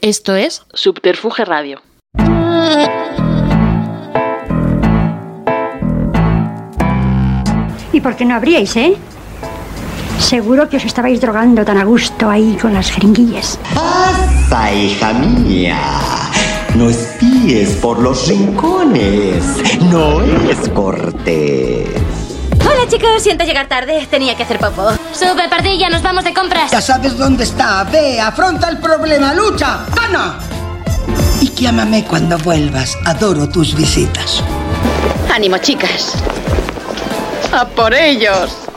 Esto es Subterfuge Radio. ¿Y por qué no abríais, eh? Seguro que os estabais drogando tan a gusto ahí con las jeringuillas. Pasa, hija mía. No espíes por los rincones. No es cortés. Hola chicos, siento llegar tarde, tenía que hacer popo. Sube, pardilla, nos vamos de compras. Ya sabes dónde está. Ve, afronta el problema, lucha, gana. Y llámame cuando vuelvas. Adoro tus visitas. Ánimo, chicas. ¡A por ellos!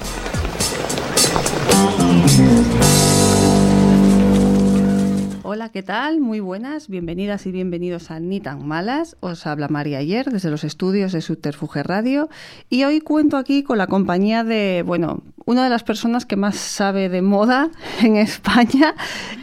Hola, ¿qué tal? Muy buenas, bienvenidas y bienvenidos a Ni tan malas. Os habla María Ayer desde los estudios de Subterfuge Radio y hoy cuento aquí con la compañía de, bueno, una de las personas que más sabe de moda en España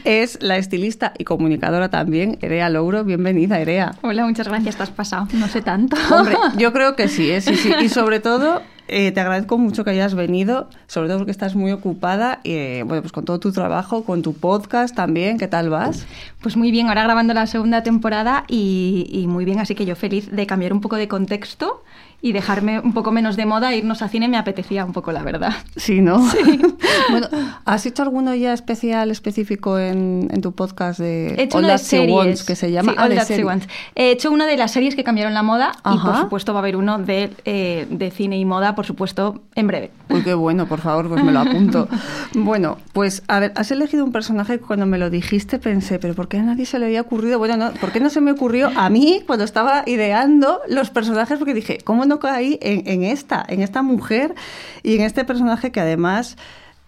es la estilista y comunicadora también, Erea Louro. Bienvenida, Erea. Hola, muchas gracias, te has pasado. No sé tanto. Hombre, yo creo que sí, ¿eh? sí, sí. Y sobre todo eh, te agradezco mucho que hayas venido, sobre todo porque estás muy ocupada, eh, bueno, pues con todo tu trabajo, con tu podcast también, ¿qué tal vas? Pues muy bien, ahora grabando la segunda temporada y muy bien, así que yo feliz de cambiar un poco de contexto y dejarme un poco menos de moda, irnos a cine me apetecía un poco, la verdad. Sí, ¿no? Sí. bueno, ¿has hecho alguno ya especial, específico en, en tu podcast de He hecho All That She series. Wants, que se llama Sí, Ah, All de That She serie. Wants. He hecho una de las series que cambiaron la moda y por supuesto va a haber uno de, eh, de cine y moda, por supuesto, en breve. Uy, qué bueno, por favor, pues me lo apunto. bueno, pues a ver, has elegido un personaje que cuando me lo dijiste pensé, pero ¿por qué a nadie se le había ocurrido? Bueno, no, ¿por qué no se me ocurrió a mí cuando estaba ideando los personajes? Porque dije, ¿cómo no caí en, en esta, en esta mujer y en este personaje que además...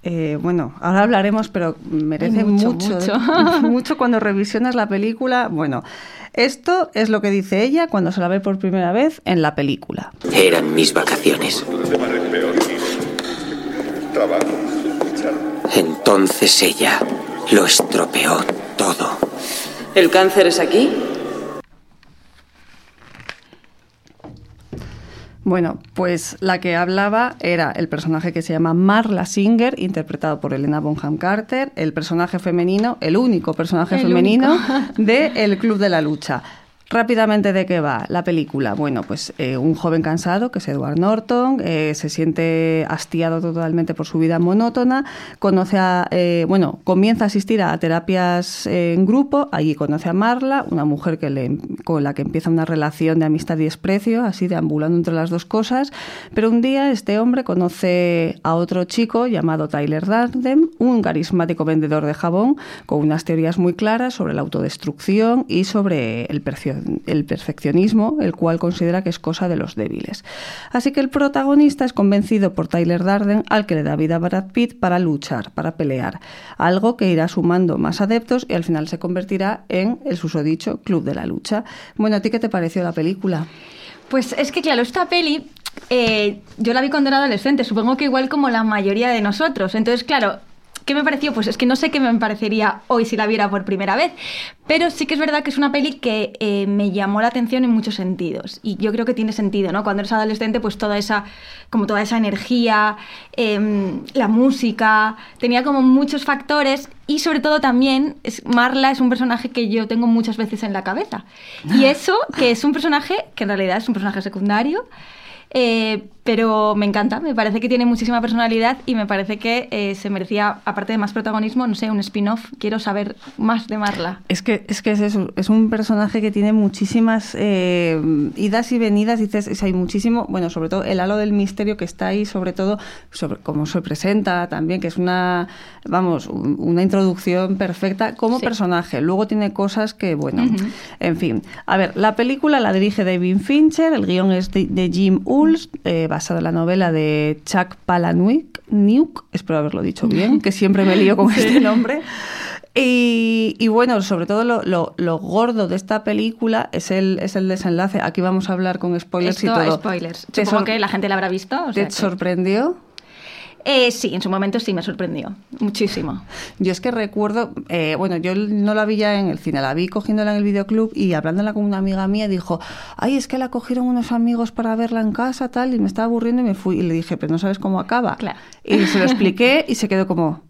eh, bueno, ahora hablaremos, pero merece mucho, mucho, mucho. mucho cuando revisionas la película. Bueno, esto es lo que dice ella cuando se la ve por primera vez en la película. Eran mis vacaciones. Entonces ella lo estropeó todo. ¿El cáncer es aquí? Bueno, pues la que hablaba era el personaje que se llama Marla Singer, interpretado por Elena Bonham Carter, el personaje femenino, el único personaje El femenino único. de El Club de la Lucha. Rápidamente, ¿de qué va la película? Bueno, pues eh, un joven cansado, que es Edward Norton, eh, se siente hastiado totalmente por su vida monótona, conoce a, eh, bueno, comienza a asistir a terapias en grupo, allí conoce a Marla, una mujer que le, con la que empieza una relación de amistad y desprecio, así deambulando entre las dos cosas, pero un día este hombre conoce a otro chico llamado Tyler Darden, un carismático vendedor de jabón, con unas teorías muy claras sobre la autodestrucción y sobre el, percio- el perfeccionismo, el cual considera que es cosa de los débiles. Así que el protagonista es convencido por Tyler Darden, al que le da vida a Brad Pitt, para luchar, para pelear, algo que irá sumando más adeptos y al final se convertirá en el susodicho Club de la Lucha. Bueno, ¿a ti qué te pareció la película? Pues es que, claro, esta peli eh, yo la vi cuando era adolescente, supongo que igual como la mayoría de nosotros. Entonces, claro, ¿qué me pareció? Pues es que no sé qué me parecería hoy si la viera por primera vez, pero sí que es verdad que es una peli que eh, me llamó la atención en muchos sentidos. Y yo creo que tiene sentido, ¿no? Cuando eres adolescente, pues toda esa, como toda esa energía, em, la música, tenía como muchos factores y sobre todo también es, Marla es un personaje que yo tengo muchas veces en la cabeza. Y eso, que es un personaje que en realidad es un personaje secundario, eh, pero me encanta, me parece que tiene muchísima personalidad y me parece que eh, se merecía, aparte de más protagonismo, no sé, un spin-off. Quiero saber más de Marla. Es que es, que es eso, es un personaje que tiene muchísimas eh, idas y venidas, dices, es- hay muchísimo, bueno, sobre todo el halo del misterio que está ahí, sobre todo sobre cómo se presenta también, que es una, vamos, un- una introducción perfecta como Sí. personaje. Luego tiene cosas que, bueno, en fin. A ver, la película la dirige David Fincher, el guion es de, de Jim Ulls, eh, basada en la novela de Chuck Palahniuk, Niuk, espero haberlo dicho bien, que siempre me lío con este nombre. Y, y bueno, sobre todo lo, lo- lo gordo de esta película es el, es el desenlace. Aquí vamos a hablar con spoilers Esto, y todo. spoilers. ¿Te, Supongo que la gente la habrá visto. o sea ¿te que- sorprendió? Eh, sí, en su momento sí me sorprendió. Muchísimo. Yo es que recuerdo, eh, bueno, yo no la vi ya en el cine, la vi cogiéndola en el videoclub y hablándola con una amiga mía dijo, ay, es que la cogieron unos amigos para verla en casa, tal, y me estaba aburriendo y me fui. Y le dije, pero no sabes cómo acaba. Claro. Y se lo expliqué y se quedó como,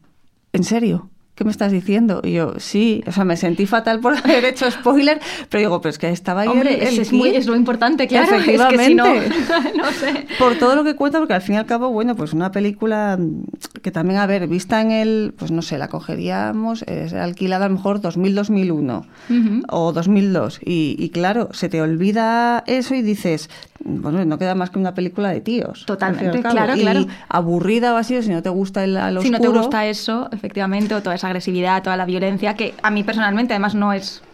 ¿en serio? ¿Qué me estás diciendo? Y yo, sí, o sea, me sentí fatal por haber hecho spoiler, pero digo, pero es que estaba ahí Hombre, el, el es, muy, es lo importante, claro. Es que si no, no sé. Por todo lo que cuenta, porque al fin y al cabo, bueno, pues una película que también, a ver, vista en el, pues no sé, la cogeríamos, es alquilada a lo mejor 2000-2001 Ujú. o 2002. Y, y claro, se te olvida eso y dices, bueno, no queda más que una película de tíos. Totalmente, claro, Y claro. aburrida o así, si no te gusta el, al Si no te oscuro, gusta eso, efectivamente, o toda esa agresividad, toda la violencia, que a mí personalmente además no es el-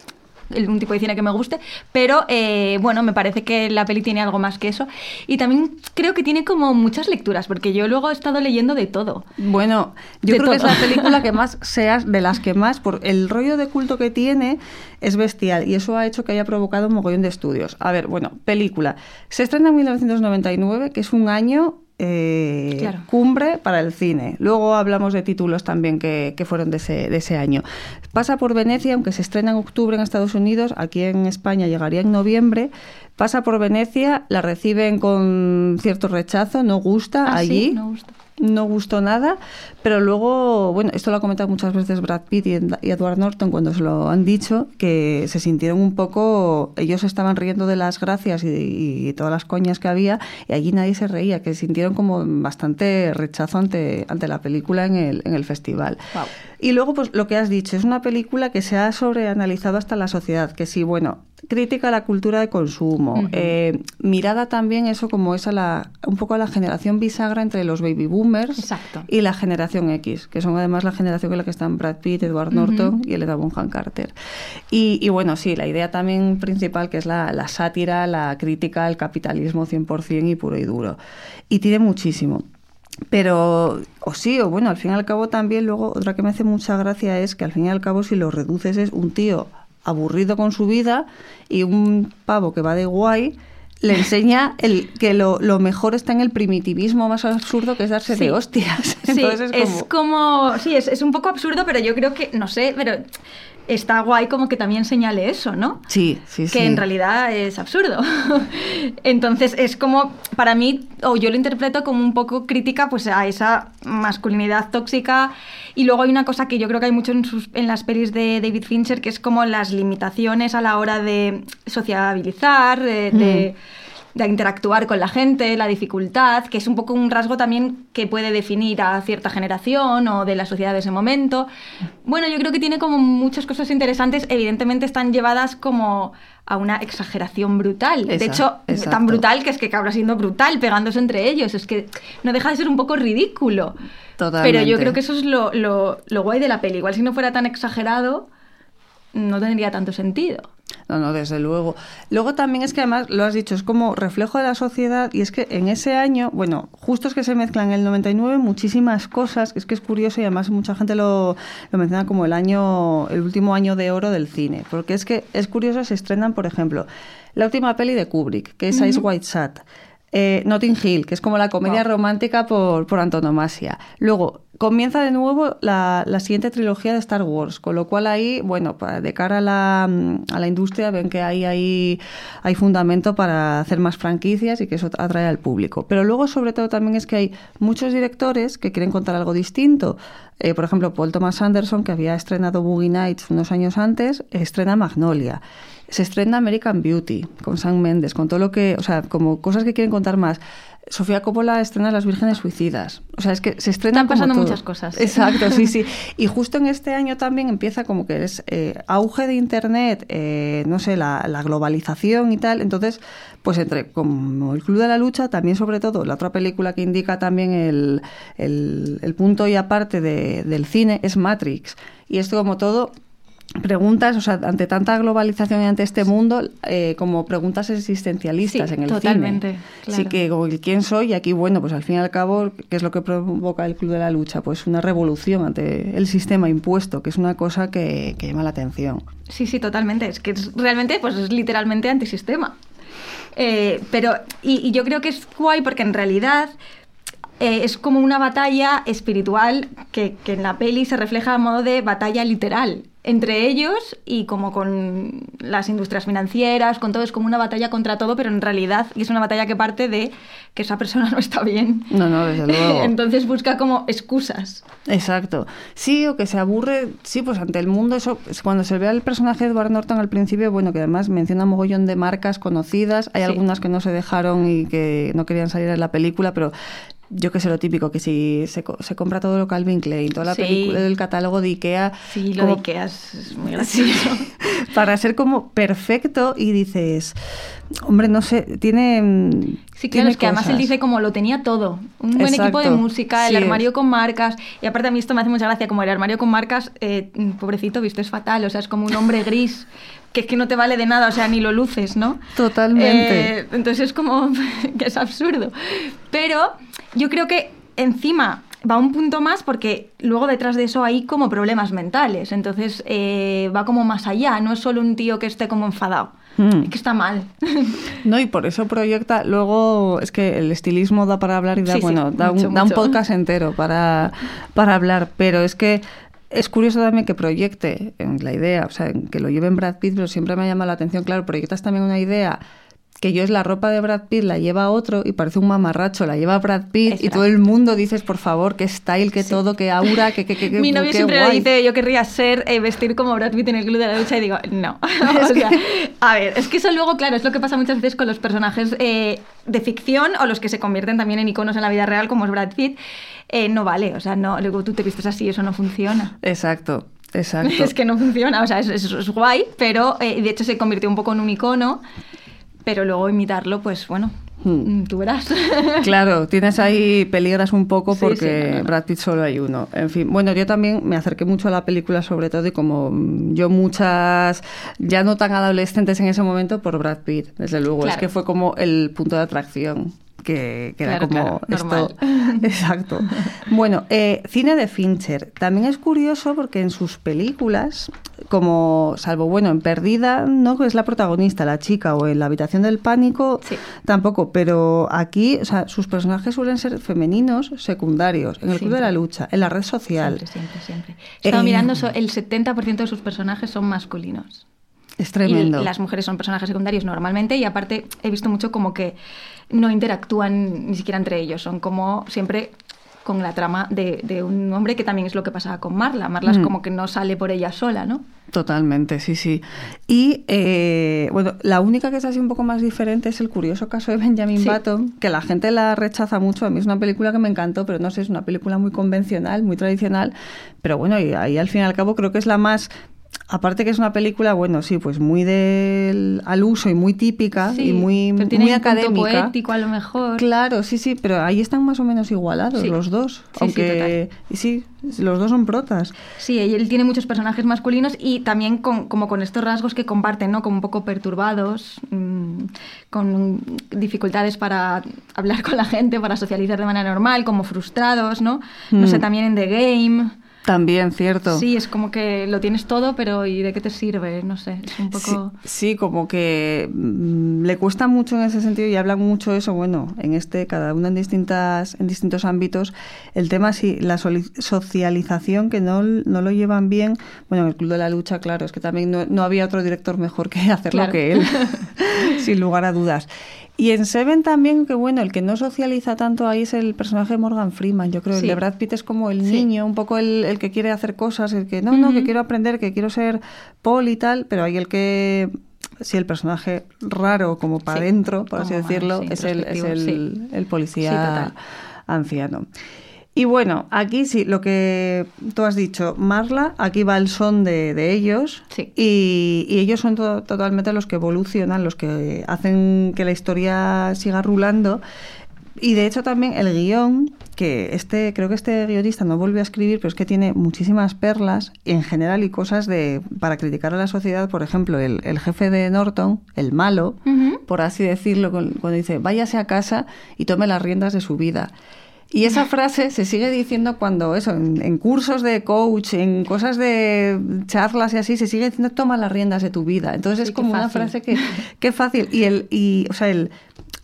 un tipo de cine que me guste, pero eh, bueno, me parece que la peli tiene algo más que eso. Y también creo que tiene como muchas lecturas, porque yo luego he estado leyendo de todo. Bueno, yo De creo que es la película que más seas de las que más, por el rollo de culto que tiene, es bestial y eso ha hecho que haya provocado un mogollón de estudios. A ver, bueno, película. Se estrena en 1999, que es un año eh, Claro. cumbre para el cine. Luego hablamos de títulos también que, que fueron de ese, de ese año. Pasa por Venecia, aunque se estrena en octubre en Estados Unidos, aquí en España llegaría en noviembre. Pasa por Venecia, la reciben con cierto rechazo, no gusta Ah, sí, allí no gusta. No gustó nada, pero luego, bueno, esto lo ha comentado muchas veces Brad Pitt y, Edward Norton cuando se lo han dicho, que se sintieron un poco, ellos estaban riendo de las gracias y, y todas las coñas que había, y allí nadie se reía, que sintieron como bastante rechazo ante, ante la película en el, en el festival. Y luego, pues lo que has dicho, es una película que se ha sobreanalizado hasta la sociedad, que sí, bueno, crítica a la cultura de consumo, eh, mirada también eso como es a la, un poco a la generación bisagra entre los baby boomers Exacto. y la generación X, que son además la generación en la que están Brad Pitt, Edward Norton Ujú. y Elena Bonham Carter. Y, y bueno, sí, la idea también principal que es la, la sátira, la crítica al capitalismo 100% y puro y duro. Y tiene muchísimo. Pero, o sí, o bueno, al fin y al cabo también, luego otra que me hace mucha gracia es que al fin y al cabo si lo reduces es un tío aburrido con su vida y un pavo que va de guay le enseña el, que lo, lo mejor está en el primitivismo más absurdo que es darse Sí. de hostias. Sí, Entonces es como... Sí, es, es un poco absurdo, pero yo creo que, no sé, pero está guay como que también señale eso, ¿no? Sí, sí, que sí. en realidad es absurdo. Entonces es como, para mí, o yo lo interpreto como un poco crítica pues a esa masculinidad tóxica. Y luego hay una cosa que yo creo que hay mucho en, sus, en las pelis de David Fincher, que es como las limitaciones a la hora de sociabilizar, de, de- de interactuar con la gente, la dificultad, que es un poco un rasgo también que puede definir a cierta generación o de la sociedad de ese momento. Bueno, yo creo que tiene como muchas cosas interesantes, evidentemente están llevadas como a una exageración brutal. de hecho, exacto. tan brutal que es que acaba siendo brutal, pegándose entre ellos. Es que no deja de ser un poco ridículo. Totalmente. Pero yo creo que eso es lo, lo- lo guay de la peli. Igual si no fuera tan exagerado, no tendría tanto sentido. No, no, desde luego. Luego también es que además, lo has dicho, es como reflejo de la sociedad y es que en ese año, bueno, justo es que se mezclan en el 99 muchísimas cosas, que es que es curioso y además mucha gente lo, lo menciona como el año, el último año de oro del cine, porque es que es curioso, se estrenan, por ejemplo, la última peli de Kubrick, que es Ice White Sat, eh, Notting Hill, que es como la comedia Wow. romántica por, por antonomasia. Luego, comienza de nuevo la, la siguiente trilogía de Star Wars, con lo cual ahí, bueno, de cara a la, mm, a la industria ven que ahí hay, hay fundamento para hacer más franquicias y que eso atrae al público. Pero luego, sobre todo, también es que hay muchos directores que quieren contar algo distinto. Eh, por ejemplo, Paul Thomas Anderson, que había estrenado Boogie Nights unos años antes, estrena Magnolia. Se estrena American Beauty con Sam Mendes, con todo lo que, o sea, como cosas que quieren contar más. Sofía Coppola estrena Las Vírgenes Suicidas. O sea, es que se estrenan Están como pasando todo. muchas cosas. Exacto, sí, sí. Y justo en este año también empieza como que es eh, auge de Internet, eh, no sé, la, la globalización y tal. Entonces, pues entre como el Club de la Lucha, también sobre todo, la otra película que indica también el, el, el punto y aparte de- del cine es Matrix. Y esto como todo preguntas, o sea, ante tanta globalización y ante este mundo, eh, como preguntas existencialistas Sí, en el totalmente, cine. claro. Sí que quién soy y aquí, bueno, pues al fin y al cabo, ¿qué es lo que provoca el Club de la Lucha? Pues una revolución ante el sistema impuesto, que es una cosa que, que llama la atención. Sí, sí, totalmente. Es que es realmente, pues es literalmente antisistema. Eh, pero, y, y yo creo que es guay porque en realidad eh, es como una batalla espiritual que, que en la peli se refleja a modo de batalla literal. Entre ellos y como con las industrias financieras, con todo, es como una batalla contra todo, pero en realidad es una batalla que parte de que esa persona no está bien. No, no, desde luego. Entonces busca como excusas. Exacto. Sí, o que se aburre, sí, pues ante el mundo, eso, cuando se ve al personaje de Edward Norton al principio, bueno, que además menciona un mogollón de marcas conocidas, hay Sí. algunas que no se dejaron y que no querían salir en la película, pero yo que sé lo típico, que si se, se compra todo lo Calvin Klein, toda la Sí. película del catálogo de Ikea, Sí, lo como de Ikea es, muy gracioso. para ser como perfecto y dices, hombre, no sé, tiene... mm, Sí, claro, tiene es que además él cosas. dice como lo tenía todo. Un buen equipo de Exacto, música, el sí. armario con marcas. Y aparte a mí esto me hace mucha gracia, como el armario con marcas, eh, pobrecito, visto es fatal. O sea, es como un hombre gris, que es que no te vale de nada, o sea, ni lo luces, ¿no? Totalmente. Eh, entonces es como que es absurdo. Pero yo creo que encima va un punto más porque luego detrás de eso hay como problemas mentales. Entonces eh, va como más allá, no es solo un tío que esté como enfadado. Mm. Es que está mal. No, y por eso proyecta, luego es que el estilismo da para hablar y da, Sí, sí, bueno, da, mucho, un, da un podcast entero para, para hablar, pero es que es curioso también que proyecte en la idea, o sea, que lo lleve en Brad Pitt, pero siempre me ha llamado la atención, claro, proyectas también una idea que yo es la ropa de Brad Pitt, la lleva otro y parece un mamarracho, la lleva Brad Pitt y todo el mundo dices, por favor, qué style, qué todo, qué aura, qué, qué, qué, Mi novio qué siempre guay. dice, yo querría ser, eh, vestir como Brad Pitt en el club de la lucha y digo, no. O sea, a ver, es que eso luego, claro, es lo que pasa muchas veces con los personajes eh, de ficción o los que se convierten también en iconos en la vida real, como es Brad Pitt. Eh, no vale, o sea, no, luego tú te vistes así, eso no funciona. Exacto, exacto. Es que no funciona, o sea, es, es- es guay, pero eh, de hecho se convirtió un poco en un icono, pero luego imitarlo, pues bueno, Hmm. mm, tú verás. Claro, tienes ahí peligras un poco Sí, porque sí. Brad Pitt solo hay uno. En fin, bueno, yo también me acerqué mucho a la película sobre todo y como mm, yo muchas, ya no tan adolescentes en ese momento por Brad Pitt, desde luego. Es que fue como el punto de atracción. Que, que era Claro, como claro, esto. normal. Exacto. Bueno, eh, cine de Fincher. También es curioso porque en sus películas, como salvo bueno, en Perdida, no que es la protagonista, la chica, o en La habitación del pánico, Sí. tampoco. Pero aquí, o sea, sus personajes suelen ser femeninos, secundarios, en el club de la lucha, en la red social. Siempre, siempre, siempre. He estado Eh, mirando, el 70% de sus personajes son masculinos. Es tremendo. Y las mujeres son personajes secundarios normalmente y aparte he visto mucho como que no interactúan ni siquiera entre ellos, son como siempre con la trama de, de un hombre que también es lo que pasaba con Marla. Marla es Mm. como que no sale por ella sola, ¿no? Totalmente, sí, sí. Y eh, bueno, la única que es así un poco más diferente es el curioso caso de Benjamin Sí. Button, que la gente la rechaza mucho. A mí es una película que me encantó, pero no sé, es una película muy convencional, muy tradicional. Pero bueno, y ahí al fin y al cabo creo que es la más. Aparte que es una película, bueno, sí, pues muy del al uso y muy típica Sí, y muy, pero tiene muy un punto académica. poético a lo mejor. Claro, sí, sí, pero ahí están más o menos igualados Sí. los dos. Sí, sí, aunque sí, los dos son protas. Sí, él tiene muchos personajes masculinos y también con, como con estos rasgos que comparten, ¿no? Como un poco perturbados, mm, con dificultades para hablar con la gente, para socializar de manera normal, como frustrados, ¿no? No sé, Mm. también en The Game. También, cierto. Sí, es como que lo tienes todo, pero ¿y de qué te sirve? No sé, es un poco... Sí, sí, como que mm, le cuesta mucho en ese sentido y hablan mucho eso, bueno, en este, cada uno en distintas, en distintos ámbitos. El tema sí, la socialización que no, no lo llevan bien. Bueno, en el Club de la Lucha, claro, es que también no, no había otro director mejor que hacerlo Claro. que él, sin lugar a dudas. Y en Seven también, que bueno, el que no socializa tanto ahí es el personaje de Morgan Freeman. Yo creo Sí. el de Brad Pitt es como el Sí. niño, un poco el, el que quiere hacer cosas, el que no, no, que quiero aprender, que quiero ser poli y tal, pero hay el que, sí, el personaje raro como para Sí, adentro, por así decirlo, sí, es el, es el, sí. el policía anciano. Y bueno, aquí sí, lo que tú has dicho, Marla, aquí va el son de, de ellos. Sí. Y, y ellos son to- totalmente los que evolucionan, los que hacen que la historia siga rulando. Y de hecho también el guion, que este, creo que este guionista no volvió a escribir, pero es que tiene muchísimas perlas en general y cosas de para criticar a la sociedad. Por ejemplo, el, el jefe de Norton, el malo, por así decirlo, cuando dice váyase a casa y tome las riendas de su vida. Y esa frase se sigue diciendo cuando eso, en, en cursos de coach, en cosas de charlas y así, se sigue diciendo toma las riendas de tu vida. Entonces Sí, es como una frase que, qué fácil. Y el, y, o sea, el,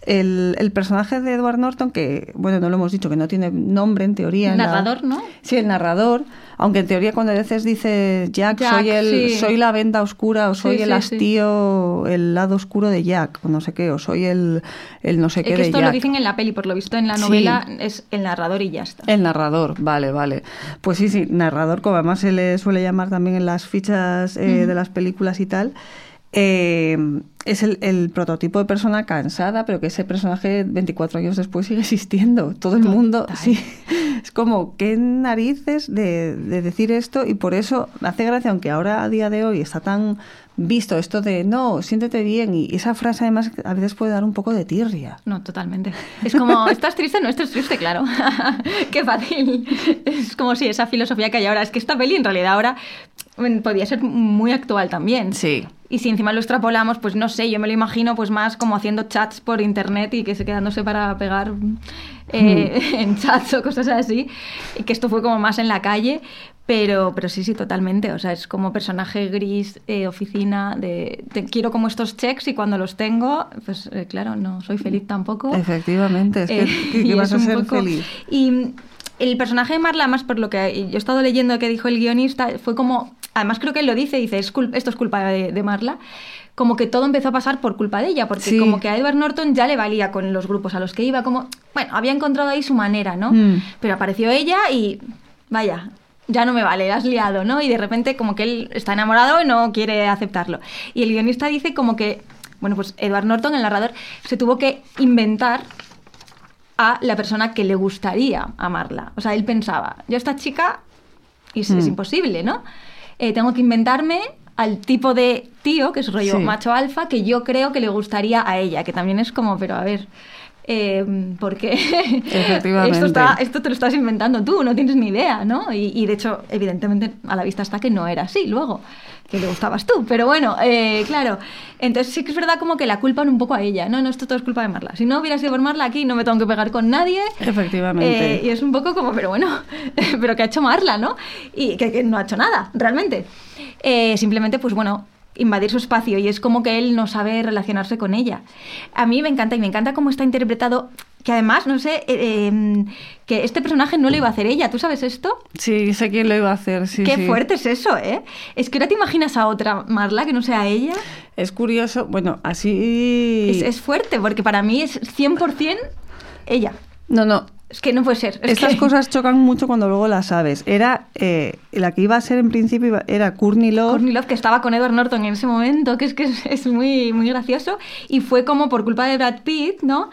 el, el personaje de Edward Norton, que, bueno, no lo hemos dicho, que no tiene nombre en teoría. en la- Narrador, ¿no? Sí, el narrador, aunque en teoría cuando a veces dice Jack, Jack, soy el sí. soy la venda oscura o soy Sí, el sí, hastío, el lado oscuro de Jack o no sé qué, o soy el, el no sé Es qué que de esto Jack. lo dicen en la peli, por lo visto en la novela es el narrador y ya está. El narrador, vale, vale. Pues sí, sí, narrador, como además se le suele llamar también en las fichas eh, de las películas y tal. eh, es el, el prototipo de persona cansada, pero que ese personaje 24 años después sigue existiendo. Todo el mundo, sí. Es como, qué narices de, de decir esto y por eso hace gracia, aunque ahora a día de hoy está tan visto esto de no, siéntete bien y esa frase además a veces puede dar un poco de tirria. No, totalmente. Es como, ¿estás triste? No, estás triste, claro. Qué fácil. Es como si esa filosofía que hay ahora. Es que esta peli en realidad ahora bueno, podría ser muy actual también. Sí. Y si encima lo extrapolamos, pues no sé, yo me lo imagino pues más como haciendo chats por internet y que se quedándose para pegar eh, en chats o cosas así. Y que esto fue como más en la calle. Pero, pero sí, sí, totalmente. O sea, es como personaje gris, eh, oficina, de, de quiero como estos checks y cuando los tengo, pues eh, claro, no soy feliz tampoco. Efectivamente, es que, Eh, que- que y vas es a ser poco- feliz. Y el personaje de Marla, más por lo que yo he estado leyendo que dijo el guionista, fue como, además creo que él lo dice, dice, es esto es culpa de, de Marla, como que todo empezó a pasar por culpa de ella, porque Sí. como que a Edward Norton ya le valía con los grupos a los que iba, como, bueno, había encontrado ahí su manera, ¿no? Mm. Pero apareció ella y, vaya, ya no me vale, has liado, ¿no? Y de repente como que él está enamorado y no quiere aceptarlo. Y el guionista dice como que, bueno, pues Edward Norton, el narrador, se tuvo que inventar a la persona que le gustaría amarla. O sea, él pensaba, yo esta chica, y es, es Mm. imposible, ¿no? Eh, tengo que inventarme al tipo de tío, que es rollo Sí. macho alfa, que yo creo que le gustaría a ella, que también es como, pero a ver, eh, porque Efectivamente. esto, está- esto te lo estás inventando tú, no tienes ni idea, ¿no? Y, y de hecho, evidentemente, a la vista está que no era así luego, que le gustabas tú, pero bueno, eh, claro. Entonces sí que es verdad como que la culpan un poco a ella, no, no, esto todo es culpa de Marla. Si no hubiera sido por Marla aquí, no me tengo que pegar con nadie. Efectivamente. Eh, y es un poco como, pero bueno, pero ¿qué ha hecho Marla, no? Y que, que no ha hecho nada, realmente. Eh, simplemente, pues bueno, invadir su espacio y es como que él no sabe relacionarse con ella. A mí me encanta y me encanta cómo está interpretado, que además, no sé, eh, eh, que este personaje no lo iba a hacer ella, ¿tú sabes esto? Sí, sé quién lo iba a hacer, sí. Qué sí. fuerte es eso, ¿eh? Es que ahora te imaginas a otra Marla que no sea ella. Es curioso, bueno, así... Es, es fuerte, porque para mí es 100% ella. No, no, Es que no puede ser. es Estas que- cosas chocan mucho cuando luego las sabes. Era eh, la que iba a ser en principio iba- era Courtney Love. Courtney Love, que estaba con Edward Norton en ese momento, que es que es, es muy, muy gracioso. Y fue como por culpa de Brad Pitt, ¿no?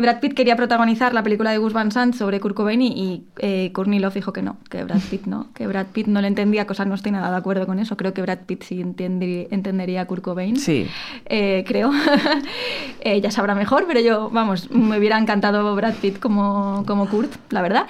Brad Pitt quería protagonizar la película de Gus Van Sant sobre Kurt Cobain y, eh, Courtney Love dijo que no, que Brad Pitt no, que Brad Pitt no le entendía, cosa no estoy nada de acuerdo con eso. Creo que Brad Pitt sí entendería a Kurt Cobain. Sí. Eh, creo. Ella sabrá mejor, pero yo, vamos, me hubiera encantado Brad Pitt como, como Kurt, la verdad.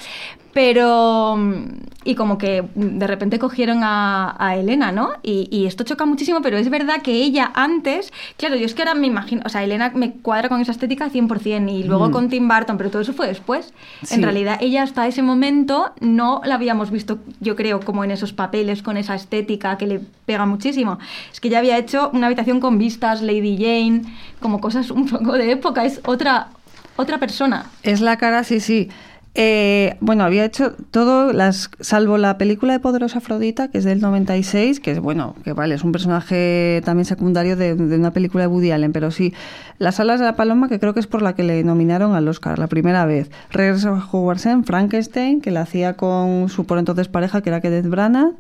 Pero. mm, Y como que mm, de repente cogieron a, a Elena, ¿no? Y, y esto choca muchísimo, pero es verdad que ella antes. Claro, yo es que ahora me imagino. O sea, Elena me cuadra con esa estética 100% y luego Mm. con Tim Burton, pero todo eso fue después. Sí. En realidad, ella hasta ese momento no la habíamos visto, yo creo, como en esos papeles, con esa estética que le pega muchísimo. Es que ya había hecho una habitación con vistas, Lady Jane, como cosas un poco de época. Es otra, otra persona. Es la cara, sí, sí. Eh, bueno, había hecho todo, las, salvo la película de Poderosa Afrodita, que es del 96, que es, bueno, que vale, es un personaje también secundario de, una película de Woody Allen, pero sí, Las alas de la paloma, que creo que es por la que le nominaron al Oscar la primera vez. Regreso a Hogwarts en Frankenstein, que la hacía con su por entonces pareja, que era Kenneth Branagh.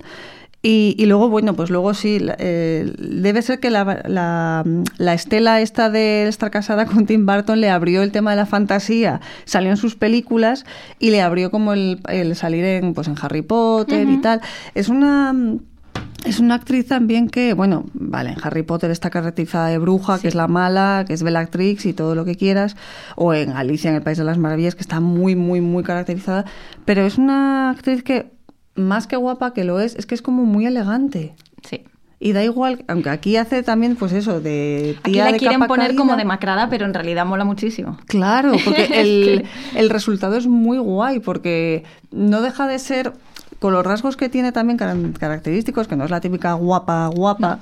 Y, y luego, bueno, pues luego sí, eh, debe ser que la, la, la estela esta de estar casada con Tim Burton le abrió el tema de la fantasía, salió en sus películas y le abrió como el, el salir en, pues en Harry Potter y tal. Es una... Es una actriz también que, bueno, vale, en Harry Potter está caracterizada de bruja, que es la mala, que es Bellatrix y todo lo que quieras, o en Alicia en el País de las Maravillas, que está muy, muy, muy caracterizada, pero es una actriz que, más que guapa que lo es, es que es como muy elegante. Sí. Y da igual, aunque aquí hace también, pues eso, de Aquí tía la de quieren capa poner caída. como demacrada, pero en realidad mola muchísimo. Claro, porque el, el resultado es muy guay, porque no deja de ser, con los rasgos que tiene también car- característicos, que no es la típica guapa, guapa,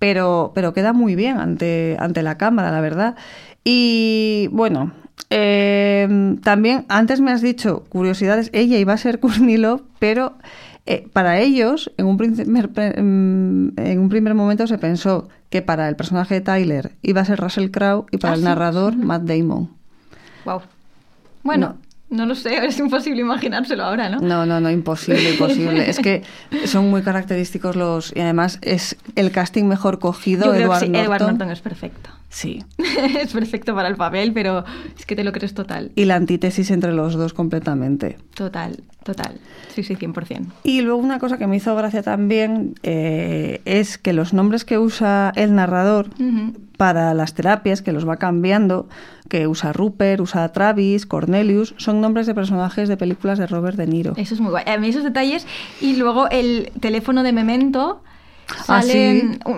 pero, pero queda muy bien ante, ante la cámara, la verdad. Y bueno, eh, también antes me has dicho curiosidades, ella iba a ser Courtney Love, pero eh, para ellos, en un, primer, en un primer momento se pensó que para el personaje de Tyler iba a ser Russell Crowe y para Ah, el sí. narrador Matt Damon. Wow. Bueno, no. lo sé, es imposible imaginárselo ahora, ¿no? No, no, no, imposible, imposible. es que son muy característicos los... Y además es el casting mejor cogido, Yo creo Edward que sí, Norton. Edward Norton es perfecto. Sí. es perfecto para el papel, pero es que te lo crees total. Y la antítesis entre los dos completamente. Total, total. Sí, sí, 100%. Y luego una cosa que me hizo gracia también eh, es que los nombres que usa el narrador para las terapias, que los va cambiando, que usa Rupert, usa Travis, Cornelius, son nombres de personajes de películas de Robert De Niro. Eso es muy guay. A mí esos detalles y luego el teléfono de Memento. Ah,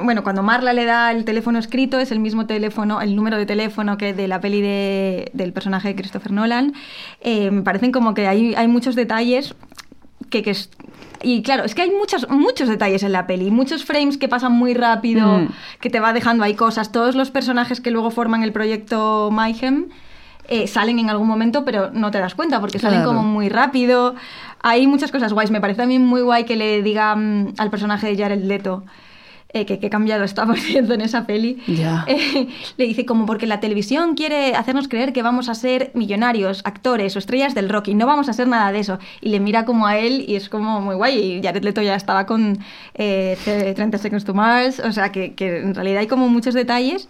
bueno, cuando Marla le da el teléfono escrito, es el mismo teléfono, el número de teléfono que de la peli de- del personaje de Christopher Nolan. Eh, me parecen como que hay, hay muchos detalles que, que es- y claro, es que hay muchos, muchos detalles en la peli, muchos frames que pasan muy rápido, Mm. que te va dejando ahí cosas. Todos los personajes que luego forman el proyecto Mayhem eh, salen en algún momento, pero no te das cuenta porque salen Claro. como muy rápido. Hay muchas cosas guays. Me parece a mí muy guay que le diga mm, al personaje de Jared Leto. eh, que, que cambiado está por cierto en esa peli. Ya. Eh, le dice como porque la televisión quiere hacernos creer que vamos a ser millonarios, actores o estrellas del rock y no vamos a ser nada de eso. Y le mira como a él y es como muy guay. Y Jared Leto ya estaba con eh, 30 Seconds to Mars. O sea que, que en realidad hay como muchos detalles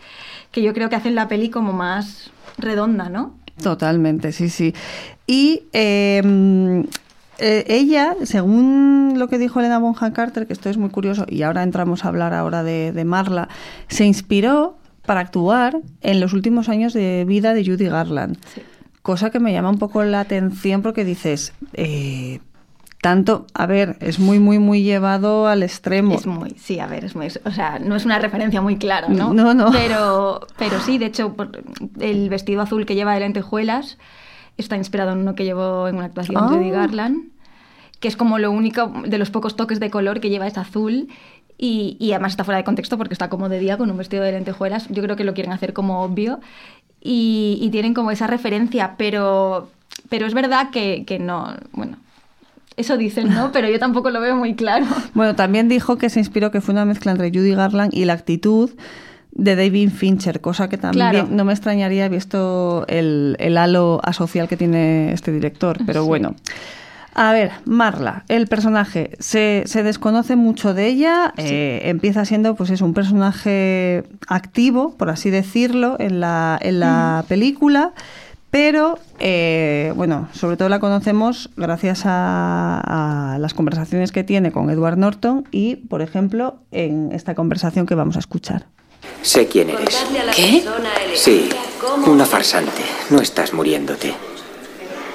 que yo creo que hacen la peli como más redonda, ¿no? Totalmente, sí, sí. Y eh, eh, ella, según lo que dijo Elena Bonham Carter, que esto es muy curioso, y ahora entramos a hablar ahora de, de Marla, se inspiró para actuar en los últimos años de vida de Judy Garland. Cosa que me llama un poco la atención porque dices, eh, tanto, a ver, es muy, muy, muy llevado al extremo. Es muy, sí, a ver, es muy, o sea, no es una referencia muy clara, ¿no? No, no. Pero, pero sí, de hecho, el vestido azul que lleva de lentejuelas está inspirado en uno que llevó en una actuación Ah. de Judy Garland, que es como lo único de los pocos toques de color que lleva es azul. Y, y además está fuera de contexto porque está como de día con un vestido de lentejuelas. Yo creo que lo quieren hacer como obvio. Y, y tienen como esa referencia, pero, pero es verdad que, que no. Bueno, eso dicen, ¿no? Pero yo tampoco lo veo muy claro. Bueno, también dijo que se inspiró que fue una mezcla entre Judy Garland y la actitud de David Fincher, cosa que también Claro. no me extrañaría visto el, el halo asocial que tiene este director. Pero Sí. bueno. A ver, Marla, el personaje, se, se desconoce mucho de ella, eh, empieza siendo pues es un personaje activo, por así decirlo, en la, en la película, pero eh, bueno, sobre todo la conocemos gracias a, a las conversaciones que tiene con Edward Norton y, por ejemplo, en esta conversación que vamos a escuchar. Sé quién eres. ¿Qué? Sí, una farsante. No estás muriéndote.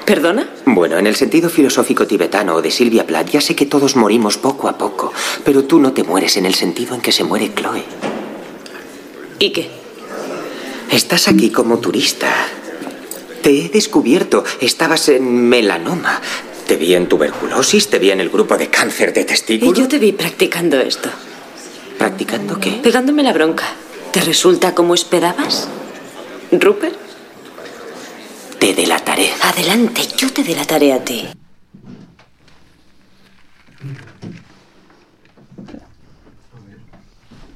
¿Perdona? Bueno, en el sentido filosófico tibetano o de Silvia Plath, ya sé que todos morimos poco a poco, pero tú no te mueres en el sentido en que se muere Chloe. ¿Y qué? Estás aquí como turista. Te he descubierto. Estabas en melanoma. Te vi en tuberculosis, te vi en el grupo de cáncer de Y testículo. yo te vi practicando esto. ¿Practicando qué? Pegándome la bronca. ¿Te resulta como esperabas? ¿Rupert? Te delataré. Adelante, yo te delataré a ti.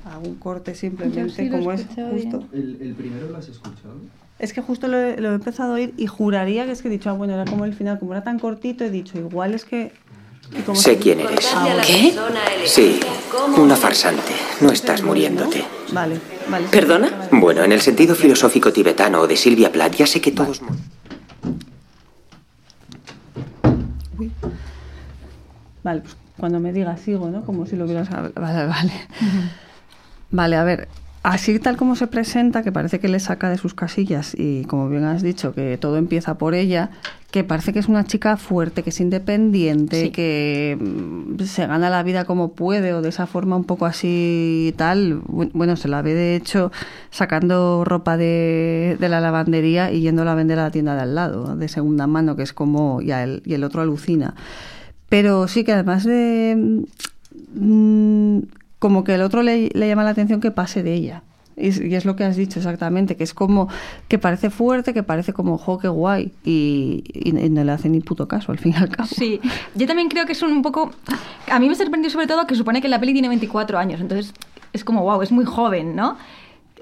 Hago un corte simplemente, sí como es justo. ¿El, el primero lo has escuchado? Es que justo lo he, lo he empezado a oír y juraría que es que he dicho, ah, bueno, era como el final, como era tan cortito, he dicho, igual es que... y como Sé quién eres. Ah. ¿Qué? Sí, una farsante. No estás muriéndote. Vale, vale. ¿Perdona? Bueno, en el sentido filosófico tibetano o de Silvia Plath, ya sé que todos... Uy. Vale, pues cuando me digas sigo, ¿no? Como si lo hubieras... Vale, vale. Vale, a ver, así tal como se presenta, que parece que le saca de sus casillas y como bien has dicho, que todo empieza por ella, que parece que es una chica fuerte, que es independiente, Sí. que mm, se gana la vida como puede o de esa forma un poco así tal. Bu- Bueno, se la ve de hecho sacando ropa de, de la lavandería y yéndola a vender a la tienda de al lado, de segunda mano, que es como... Y, él- y el otro alucina. Pero sí que además de... mm, como que el otro le, le llama la atención que pase de ella. Y es, y es lo que has dicho exactamente, que es como que parece fuerte, que parece como, jo, qué guay, y, y- y no le hace ni puto caso al fin y al cabo. Sí, yo también creo que es un, poco... A mí me sorprendió sobre todo que supone que la peli tiene 24 años, entonces es como, wow, es muy joven, ¿no?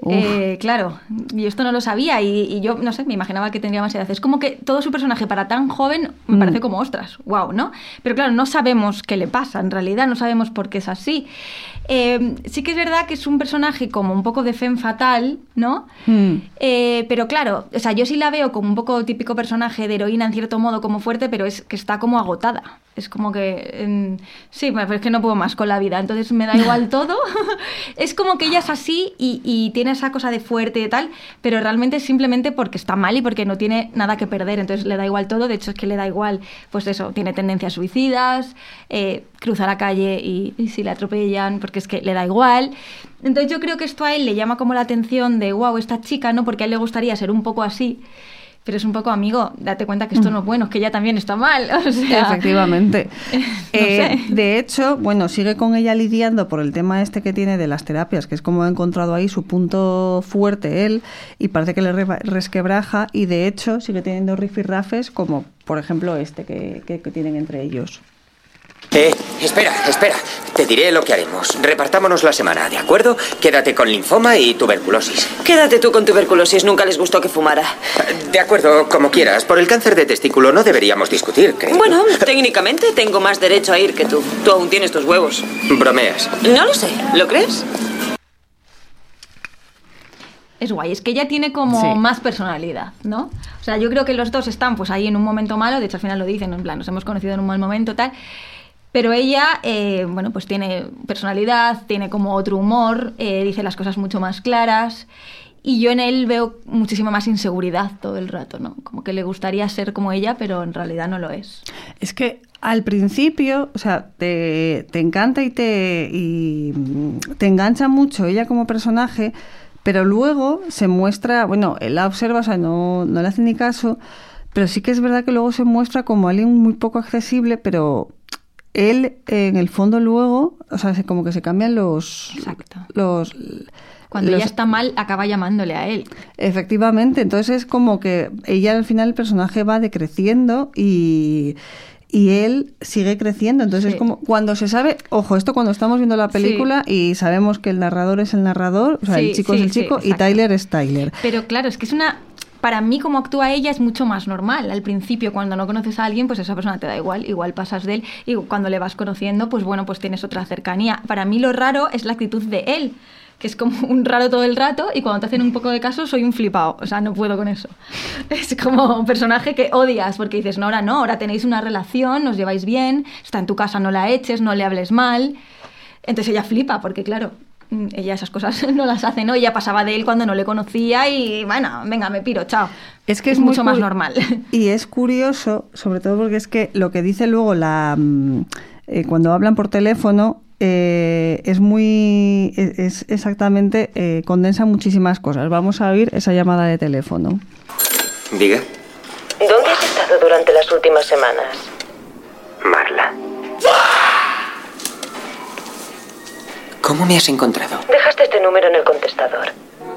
Eh, claro, y esto no lo sabía y, y yo, no sé, me imaginaba que tendría más edad. Es como que todo su personaje para tan joven me Mm. parece como, ostras, wow, ¿no? Pero claro, no sabemos qué le pasa, en realidad no sabemos por qué es así. Eh, sí que es verdad que es un personaje como un poco de femme fatal, ¿no? Mm. Eh, pero claro, o sea, yo sí la veo como un poco típico personaje de heroína en cierto modo, como fuerte, pero es que está como agotada. Es como que, em, sí, pero es que no puedo más con la vida, entonces me da igual todo. es como que ella es así y, y tiene esa cosa de fuerte y tal, pero realmente es simplemente porque está mal y porque no tiene nada que perder, entonces le da igual todo. De hecho, es que le da igual, pues eso, tiene tendencias suicidas, eh, cruza la calle y, y si le atropellan, porque es que le da igual. Entonces yo creo que esto a él le llama como la atención de, wow, esta chica, ¿no? Porque a él le gustaría ser un poco así. Pero es un poco amigo, date cuenta que esto no es bueno, que ella también está mal. O sea, Efectivamente. no Eh, sé. De hecho, bueno, sigue con ella lidiando por el tema este que tiene de las terapias, que es como ha encontrado ahí su punto fuerte él, y parece que le re- resquebraja, y de hecho sigue teniendo rifirrafes como, por ejemplo, este que, que- que tienen entre ellos. Eh, espera, espera. Te diré lo que haremos. Repartámonos la semana, ¿de acuerdo? Quédate con linfoma y tuberculosis. Quédate tú con tuberculosis, nunca les gustó que fumara. De acuerdo, como quieras. Por el cáncer de testículo no deberíamos discutir, creo. Bueno, técnicamente tengo más derecho a ir que tú. Tú aún tienes tus huevos. Bromeas. No lo sé, ¿lo crees? es guay, es que ella tiene como Sí. más personalidad, ¿no? O sea, yo creo que los dos están pues ahí en un momento malo, de hecho al final lo dicen, en plan, nos hemos conocido en un mal momento, tal. Pero ella, eh, bueno, pues tiene personalidad, tiene como otro humor, eh, dice las cosas mucho más claras. Y yo en él veo muchísima más inseguridad todo el rato, ¿no? Como que le gustaría ser como ella, pero en realidad no lo es. Es que al principio, o sea, te, te encanta y te, te engancha mucho ella como personaje, pero luego se muestra, bueno, él la observa, o sea, no, no le hace ni caso, pero sí que es verdad que luego se muestra como alguien muy poco accesible, pero él en el fondo luego, o sea, se- como que se cambian los... Exacto. los Cuando los- ella está mal, acaba llamándole a él. Efectivamente, entonces es como que ella al final el personaje va decreciendo y, y él sigue creciendo. Entonces Sí. es como cuando se sabe, ojo, esto cuando estamos viendo la película y sabemos que el narrador es el narrador, o sea, Sí, el chico es el chico y. Tyler es Tyler. Pero claro, es que es una... Para mí, como actúa ella, es mucho más normal. Al principio, cuando no conoces a alguien, pues esa persona te da igual, igual pasas de él. Y cuando le vas conociendo, pues bueno, pues tienes otra cercanía. Para mí lo raro es la actitud de él, que es como un raro todo el rato y cuando te hacen un poco de caso soy un flipado. O sea, no puedo con eso. Es como un personaje que odias porque dices, no, ahora no, ahora tenéis una relación, os lleváis bien, está en tu casa, no la eches, no le hables mal. Entonces ella flipa porque, claro, ella esas cosas no las hace, ¿no? Ella pasaba de él cuando no le conocía y, bueno, venga, me piro, chao. Es que es, mucho más normal. Y es curioso, sobre todo porque es que lo que dice luego la mm, eh, cuando hablan por teléfono eh, es muy es, es exactamente eh, condensa muchísimas cosas. Vamos a oír esa llamada de teléfono. Diga. ¿Dónde has estado durante las últimas semanas? Marla. ¿Cómo me has encontrado? Dejaste este número en el contestador.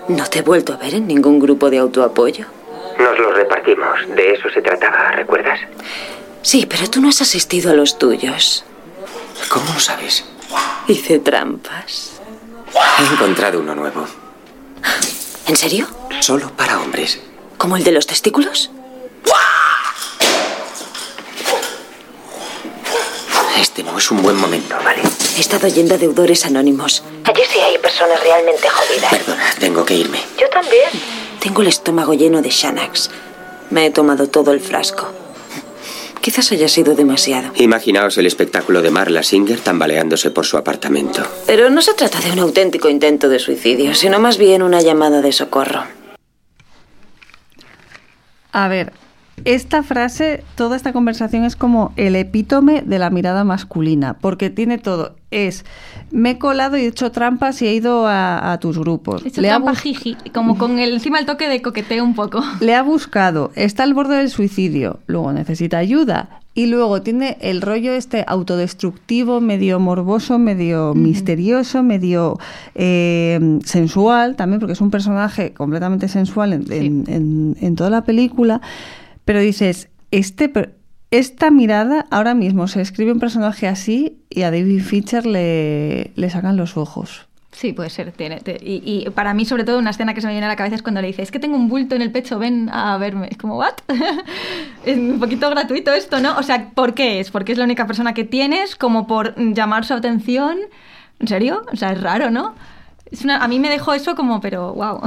¿No te he vuelto a ver en ningún grupo de autoapoyo? Nos lo repartimos. De eso se trataba, ¿recuerdas? Sí, pero tú no has asistido a los tuyos. ¿Cómo lo sabes? Hice trampas. He encontrado uno nuevo. ¿En serio? Solo para hombres. ¿Como el de los testículos? Este no es un buen momento, ¿vale? He estado yendo a deudores anónimos. Allí sí hay personas realmente jodidas. Perdona, tengo que irme. Yo también. Tengo el estómago lleno de Xanax. Me he tomado todo el frasco. Quizás haya sido demasiado. Imaginaos el espectáculo de Marla Singer tambaleándose por su apartamento. Pero no se trata de un auténtico intento de suicidio, sino más bien una llamada de socorro. A ver, esta frase, toda esta conversación es como el epítome de la mirada masculina, porque tiene todo. Es, me he colado y he hecho trampas y he ido a, a tus grupos. He hecho Le ha trampa bus- jiji, como con el, encima el toque de coqueteo un poco. Le ha buscado, está al borde del suicidio, luego necesita ayuda, Y luego tiene el rollo este autodestructivo, medio morboso, medio misterioso, medio eh, sensual también, porque es un personaje completamente sensual en, en- en- en toda la película. Pero dices, este, esta mirada, ahora mismo se escribe un personaje así y a David Fincher le, le sacan los ojos. Sí, puede ser. Tiene, y para mí, sobre todo, una escena que se me viene a la cabeza es cuando le dice, es que tengo un bulto en el pecho, ven a verme. Es como, ¿what? es un poquito gratuito esto, ¿no? O sea, ¿por qué es? Porque es la única persona que tienes, como por llamar su atención. ¿En serio? O sea, es raro, ¿no? Es una, a mí me dejó eso como, pero wow.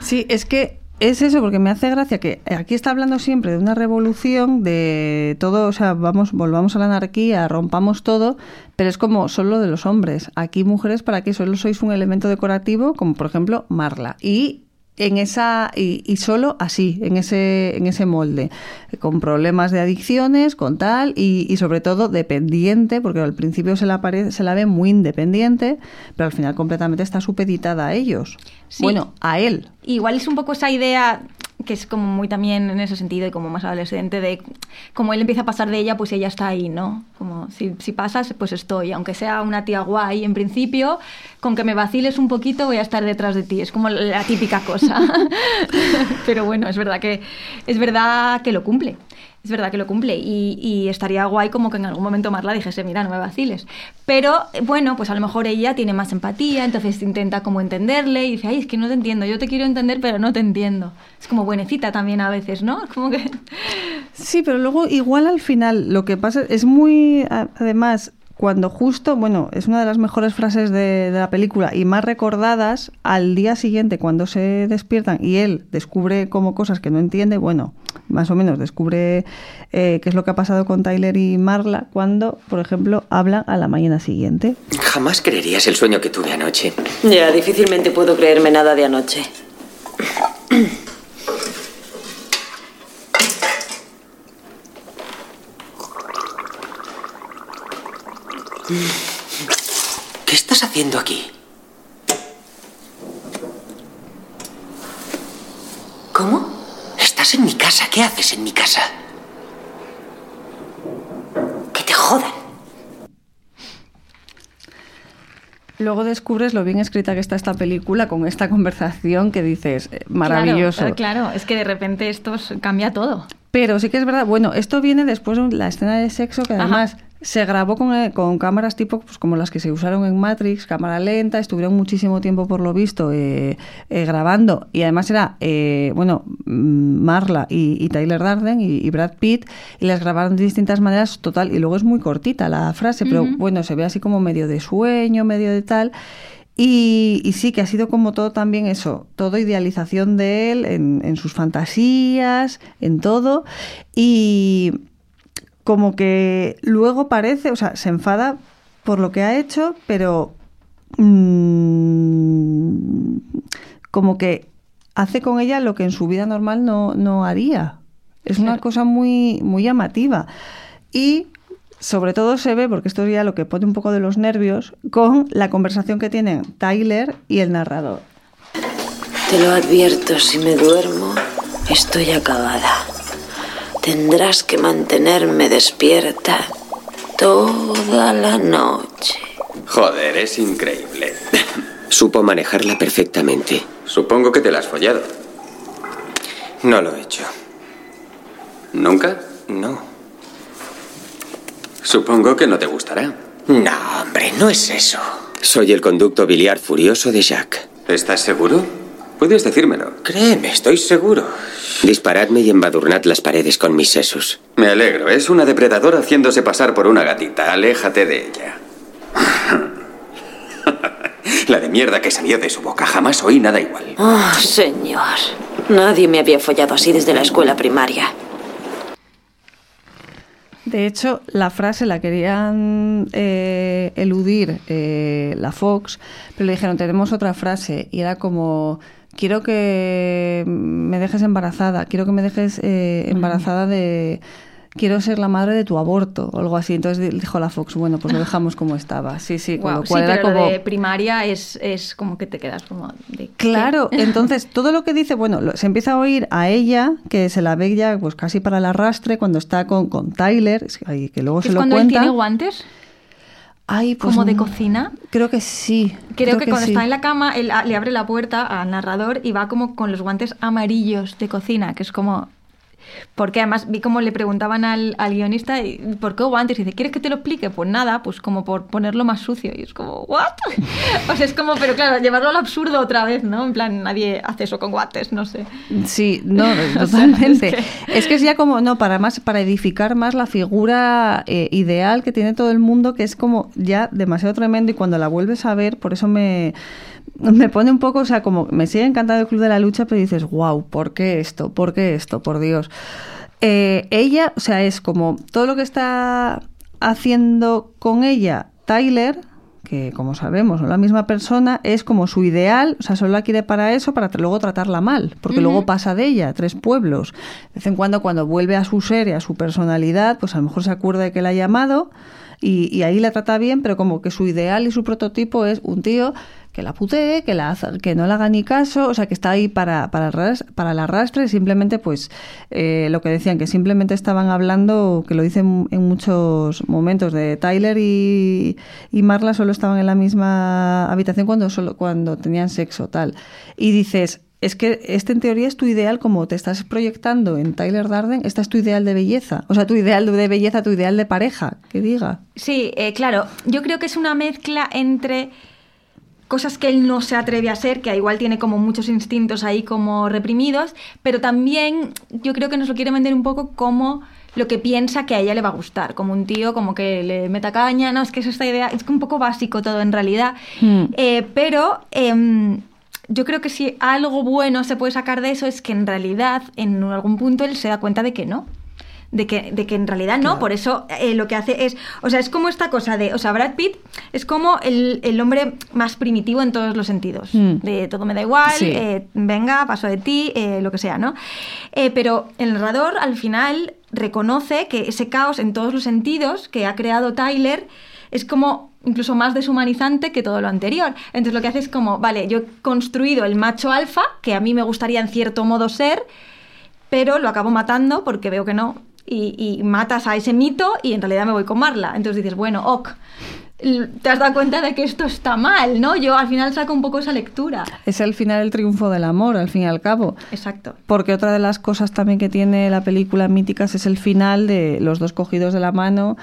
Sí, es que es eso, porque me hace gracia que aquí está hablando siempre de una revolución, de todo, o sea, vamos, volvamos a la anarquía, rompamos todo, pero es como solo de los hombres. Aquí mujeres, ¿para qué? Solo sois un elemento decorativo, como por ejemplo Marla. Y en esa y, y solo así en ese en ese molde con problemas de adicciones con tal y, y sobre todo dependiente porque al principio se la pare- se la ve muy independiente pero al final completamente está supeditada a ellos Sí. bueno a él Igual es un poco esa idea que es como muy también en ese sentido y como más adolescente de como él empieza a pasar de ella, pues ella está ahí, ¿no? Como si, si pasas, pues estoy. Aunque sea una tía guay en principio, con que me vaciles un poquito voy a estar detrás de ti. Es como la típica cosa. Pero bueno, es verdad que es verdad que lo cumple. Es verdad que lo cumple y, estaría guay como que en algún momento Marla dijese, mira, no me vaciles. Pero eh, bueno, pues a lo mejor ella tiene más empatía, entonces intenta como entenderle y dice, ay, es que no te entiendo, yo te quiero entender, pero no te entiendo. Es como buenecita también a veces, ¿no? Como que... Sí, pero luego igual al final lo que pasa es muy, además, cuando justo, bueno, es una de las mejores frases de, de la película y más recordadas al día siguiente cuando se despiertan y él descubre como cosas que no entiende, bueno, más o menos descubre eh, qué es lo que ha pasado con Tyler y Marla cuando, por ejemplo, hablan a la mañana siguiente. Jamás creerías el sueño que tuve anoche. Ya, difícilmente puedo creerme nada de anoche. ¿Qué estás haciendo aquí? ¿Cómo? Estás en mi casa. ¿Qué haces en mi casa? Que te jodan. Luego descubres lo bien escrita que está esta película con esta conversación que dices, eh, maravilloso. Claro, claro, es que de repente esto cambia todo. Pero sí que es verdad, bueno, esto viene después de la escena de sexo que Ajá. Se grabó con, eh, con cámaras tipo pues, como las que se usaron en Matrix, cámara lenta, estuvieron muchísimo tiempo por lo visto eh, eh, grabando y además era, eh, bueno, mm, Marla y, y Tyler Darden y, y Brad Pitt y las grabaron de distintas maneras total y luego es muy cortita la frase, pero bueno, se ve así como medio de sueño, medio de tal. Y, y sí, que ha sido como todo también eso, todo idealización de él en, en sus fantasías, en todo. Y como que luego parece, o sea, se enfada por lo que ha hecho, pero mm, como que hace con ella lo que en su vida normal no, no haría. Es una cosa muy, muy llamativa. Y sobre todo se ve, porque esto es ya lo que pone un poco de los nervios, con la conversación que tienen Tyler y el narrador. Te lo advierto, si me duermo, estoy acabada. Tendrás que mantenerme despierta toda la noche. Joder, es increíble. Supo manejarla perfectamente. Supongo que te la has follado. No lo he hecho. ¿Nunca? No. Supongo que no te gustará. No, hombre, no es eso. Soy el conducto biliar furioso de Jack. ¿Estás seguro? Puedes decírmelo. Créeme, estoy seguro. Disparadme y embadurnad las paredes con mis sesos. Me alegro. Es una depredadora haciéndose pasar por una gatita. Aléjate de ella. La de mierda que salió de su boca. Jamás oí nada igual. Oh, señor. Nadie me había follado así desde la escuela primaria. De hecho, la frase la querían eh, eludir eh, la Fox, pero le dijeron, tenemos otra frase, y era como, quiero que me dejes embarazada, quiero que me dejes eh, embarazada de, quiero ser la madre de tu aborto o algo así. Entonces dijo la Fox, bueno, pues lo dejamos como estaba. Sí, sí, con Guau, lo cual sí, era pero lo como... de primaria es, es como que te quedas como de... Claro, entonces todo lo que dice, bueno, lo- se empieza a oír a ella, que se la ve ya pues casi para el arrastre cuando está con, con Tyler, que- luego ¿Es se lo cuando él tiene guantes? Ay, pues como de no- cocina. Creo que sí. Creo, que, cuando sí. está en la cama, él le abre la puerta al narrador y va como con los guantes amarillos de cocina, que es como... Porque además vi como le preguntaban al, al guionista, "¿Y ¿por qué guantes? Y dice, ¿quieres que te lo explique? Pues nada, pues como por ponerlo más sucio. Y es como, ¿what? o sea, es como, pero claro, llevarlo al absurdo otra vez, ¿no? En plan, nadie hace eso con guantes, no sé. Sí, no, O sea, totalmente. es es, que... es ya como, no, para más, para edificar más la figura eh, ideal que tiene todo el mundo, que es como ya demasiado tremendo y cuando la vuelves a ver, por eso me, me pone un poco, o sea, como me sigue encantando el Club de la Lucha, pero dices, wow, ¿por qué esto? ¿Por qué esto? Por Dios. Eh, ella, o sea, es como todo lo que está haciendo con ella Tyler, que como sabemos, no es la misma persona, es como su ideal, o sea, solo la quiere para eso, para luego tratarla mal, porque luego pasa de ella, tres pueblos. De vez en cuando, cuando vuelve a su ser y a su personalidad, pues a lo mejor se acuerda de que la ha llamado y, y ahí la trata bien, pero como que su ideal y su prototipo es un tío que la putee, que, la, que no le haga ni caso, o sea, que está ahí para, para, ras- para el arrastre, simplemente, pues, eh, lo que decían, que simplemente estaban hablando, que lo dicen en muchos momentos, de Tyler y, y Marla solo estaban en la misma habitación cuando, solo, cuando tenían sexo, tal. Y dices, es que este en teoría es tu ideal, como te estás proyectando en Tyler Darden, esta es tu ideal de belleza. O sea, tu ideal de belleza, tu ideal de pareja, que diga. Sí, eh, claro, yo creo que es una mezcla entre cosas que él no se atreve a ser, que igual tiene como muchos instintos ahí como reprimidos, pero también yo creo que nos lo quiere vender un poco como lo que piensa que a ella le va a gustar, como un tío como que le meta caña, no, es que es esta idea, es que un poco básico todo en realidad, Hmm. Eh, pero em, yo creo que si algo bueno se puede sacar de eso es que en realidad en algún punto él se da cuenta de que no. De que, de que en realidad no, por eso eh, lo que hace es, o sea, es como esta cosa de, o sea, Brad Pitt es como el, el hombre más primitivo en todos los sentidos, Mm. de todo me da igual, Sí. eh, venga, paso de ti, eh, lo que sea, ¿no? Pero el narrador al final reconoce que ese caos en todos los sentidos que ha creado Tyler es como incluso más deshumanizante que todo lo anterior. Entonces lo que hace es como, vale, yo he construido el macho alfa, que a mí me gustaría en cierto modo ser, pero lo acabo matando porque veo que no. Y, y matas a ese mito y en realidad me voy con Marla. Entonces dices, bueno, ok, te has dado cuenta de que esto está mal, ¿no? Yo al final saco un poco esa lectura. Es al final el triunfo del amor, al fin y al cabo. Exacto. Porque otra de las cosas también que tiene la película Míticas es el final de los dos cogidos de la mano,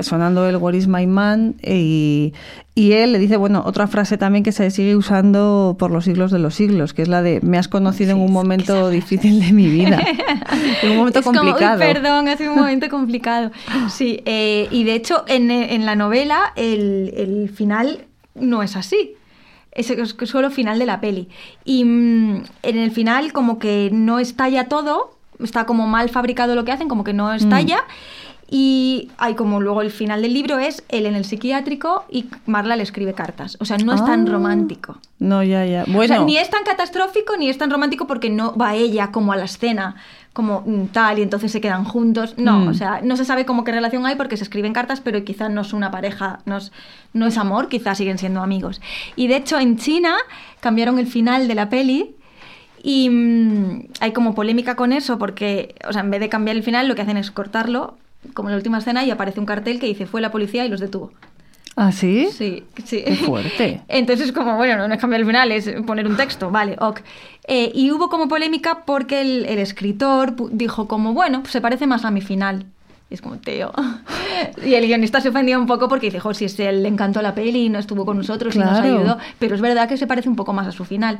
sonando el What is my man, y, y él le dice, bueno, otra frase también que se sigue usando por los siglos de los siglos, que es la de, me has conocido en un momento difícil de mi vida, en un momento Es como, "Uy, complicado. perdón, ha sido un momento complicado. Sí, eh, y de hecho en, en la novela el, el final no es así. Es es solo final de la peli. Y mm, en el final como que no estalla todo, está como mal fabricado lo que hacen, como que no estalla. Y hay como luego el final del libro es él en el psiquiátrico y Marla le escribe cartas. O sea, no es tan Ah. romántico. No, ya, ya. O Bueno, sea, ni es tan catastrófico ni es tan romántico porque no va ella como a la escena, como mm, tal, y entonces se quedan juntos. No, Mm. o sea, no se sabe cómo qué relación hay porque se escriben cartas, pero quizás no es una pareja, no es, no es amor, quizás siguen siendo amigos. Y de hecho, en China cambiaron el final de la peli. Y mm, hay como polémica con eso porque, o sea, en vez de cambiar el final, lo que hacen es cortarlo, como en la última escena, y aparece un cartel que dice fue la policía y los detuvo. ¿Ah, sí? Sí, sí. Qué fuerte. Entonces, como, bueno, no es cambiar el final, es poner un texto, vale, ok. Eh, y hubo como polémica porque el, el escritor dijo como, bueno, pues se parece más a mi final. Y es como, tío. Y el guionista se ofendió un poco porque dice, jo, si es él le encantó la peli y no estuvo con nosotros y nos ayudó. Pero es verdad que se parece un poco más a su final.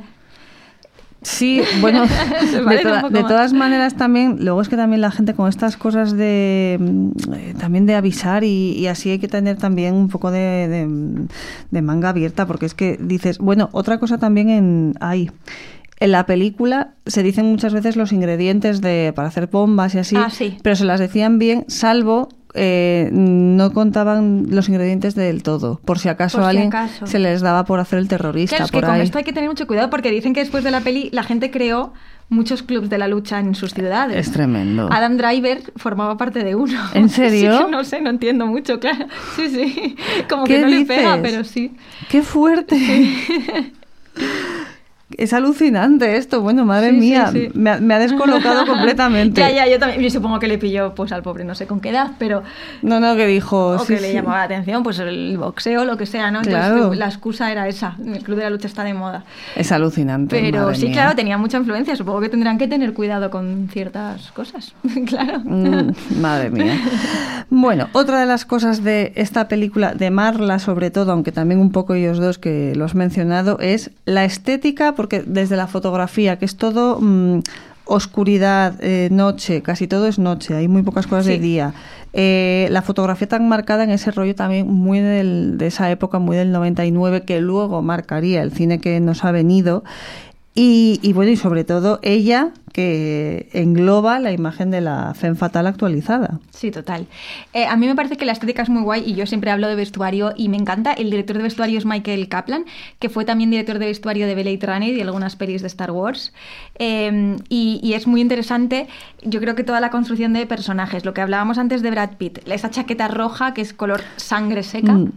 Sí, bueno, de, toda- todas maneras también, luego es que también la gente con estas cosas de mm, eh, también de avisar y, y así hay que tener también un poco de, de- de manga abierta, porque es que dices, bueno, otra cosa también en hay. En la película se dicen muchas veces los ingredientes de para hacer bombas y así, Ah, sí. pero se las decían bien, salvo eh, no contaban los ingredientes del todo, por si acaso Por si alguien acaso. se les daba por hacer el terrorista Claro, es que por con ahí. esto hay que tener mucho cuidado porque dicen que después de la peli la gente creó muchos clubs de la lucha en sus ciudades. Es tremendo. Adam Driver formaba parte de uno. ¿En serio? Sí, que no sé, no entiendo mucho, claro. Sí, sí. Como ¿Qué que no le pega, pero sí. ¡Qué fuerte! Es alucinante esto, bueno, madre Sí, mía, sí. Me, ha, me ha descolocado completamente. Ya, ya, yo también. Yo supongo que le pilló pues al pobre, no sé con qué edad, pero. No, no, que dijo... O que le llamaba la atención, pues el boxeo, lo que sea, ¿no? Entonces, Claro. la excusa era esa. El club de la lucha está de moda. Es alucinante. Pero madre sí, mía. claro, tenía mucha influencia. Supongo que tendrán que tener cuidado con ciertas cosas. claro. Mm, madre mía. Bueno, otra de las cosas de esta película, de Marla sobre todo, aunque también un poco ellos dos que lo has mencionado, es la estética, porque desde la fotografía, que es todo mm, oscuridad, eh, noche, casi todo es noche, hay muy pocas cosas de día. Eh, la fotografía tan marcada en ese rollo también muy del- de esa época, muy del 99, que luego marcaría el cine que nos ha venido. Y, y bueno, y sobre todo ella, que engloba la imagen de la femme fatal actualizada. Sí, total. Eh, a mí me parece que la estética es muy guay y yo siempre hablo de vestuario y me encanta. El director de vestuario es Michael Kaplan, que fue también director de vestuario de Blade Runner y algunas pelis de Star Wars. Eh, y, y es muy interesante, yo creo que toda la construcción de personajes, lo que hablábamos antes de Brad Pitt, esa chaqueta roja que es color sangre seca. Mm.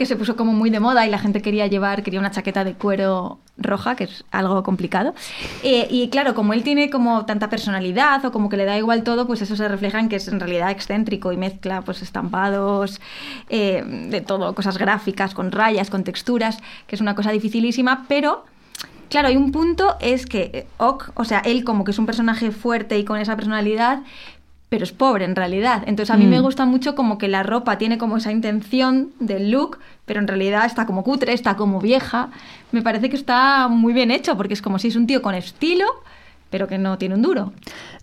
Que se puso como muy de moda y la gente quería llevar, quería una chaqueta de cuero roja, que es algo complicado. Eh, y claro, como él tiene como tanta personalidad o como que le da igual todo, pues eso se refleja en que es en realidad excéntrico y mezcla pues estampados, eh, de todo, cosas gráficas, con rayas, con texturas, que es una cosa dificilísima, pero... Claro, hay un punto, es que eh, Ok, o sea, él como que es un personaje fuerte y con esa personalidad, pero es pobre en realidad. Entonces a mí Mm. me gusta mucho como que la ropa tiene como esa intención del look, pero en realidad está como cutre, está como vieja. Me parece que está muy bien hecho porque es como si es un tío con estilo, pero que no tiene un duro.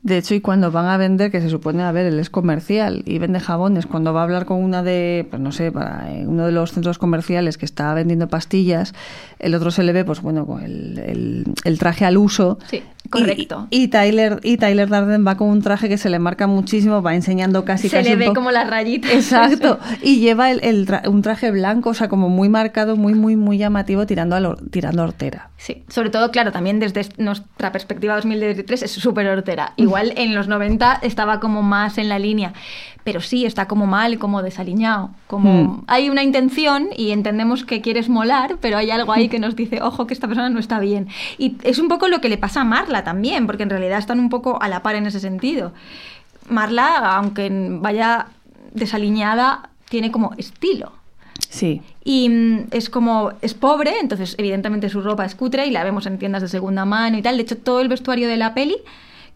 De hecho, y cuando van a vender, que se supone, a ver, él es comercial y vende jabones, cuando va a hablar con una de, pues no sé, para eh, uno de los centros comerciales que está vendiendo pastillas, el otro se le ve, pues bueno, con el, el- el traje al uso. Sí, correcto. Y, y Tyler, y Tyler Darden va con un traje que se le marca muchísimo, va enseñando casi Se casi le ve como las rayitas. Exacto. Y lleva el, el tra- un traje blanco, o sea, como muy marcado, muy, muy, muy llamativo, tirando a, lo- tirando a hortera. Sí, sobre todo, claro, también desde est- nuestra perspectiva 2023 es súper hortera. Igual en los 90 estaba como más en la línea, pero sí, está como mal, como desaliñado. Como Mm. hay una intención y entendemos que quieres molar, pero hay algo ahí que nos dice, ojo, que esta persona no está bien. Y es un poco lo que le pasa a Marla también, porque en realidad están un poco a la par en ese sentido. Marla, aunque vaya desaliñada, tiene como estilo. Sí. Y mm, es como, es pobre, entonces evidentemente su ropa es cutre y la vemos en tiendas de segunda mano y tal. De hecho, todo el vestuario de la peli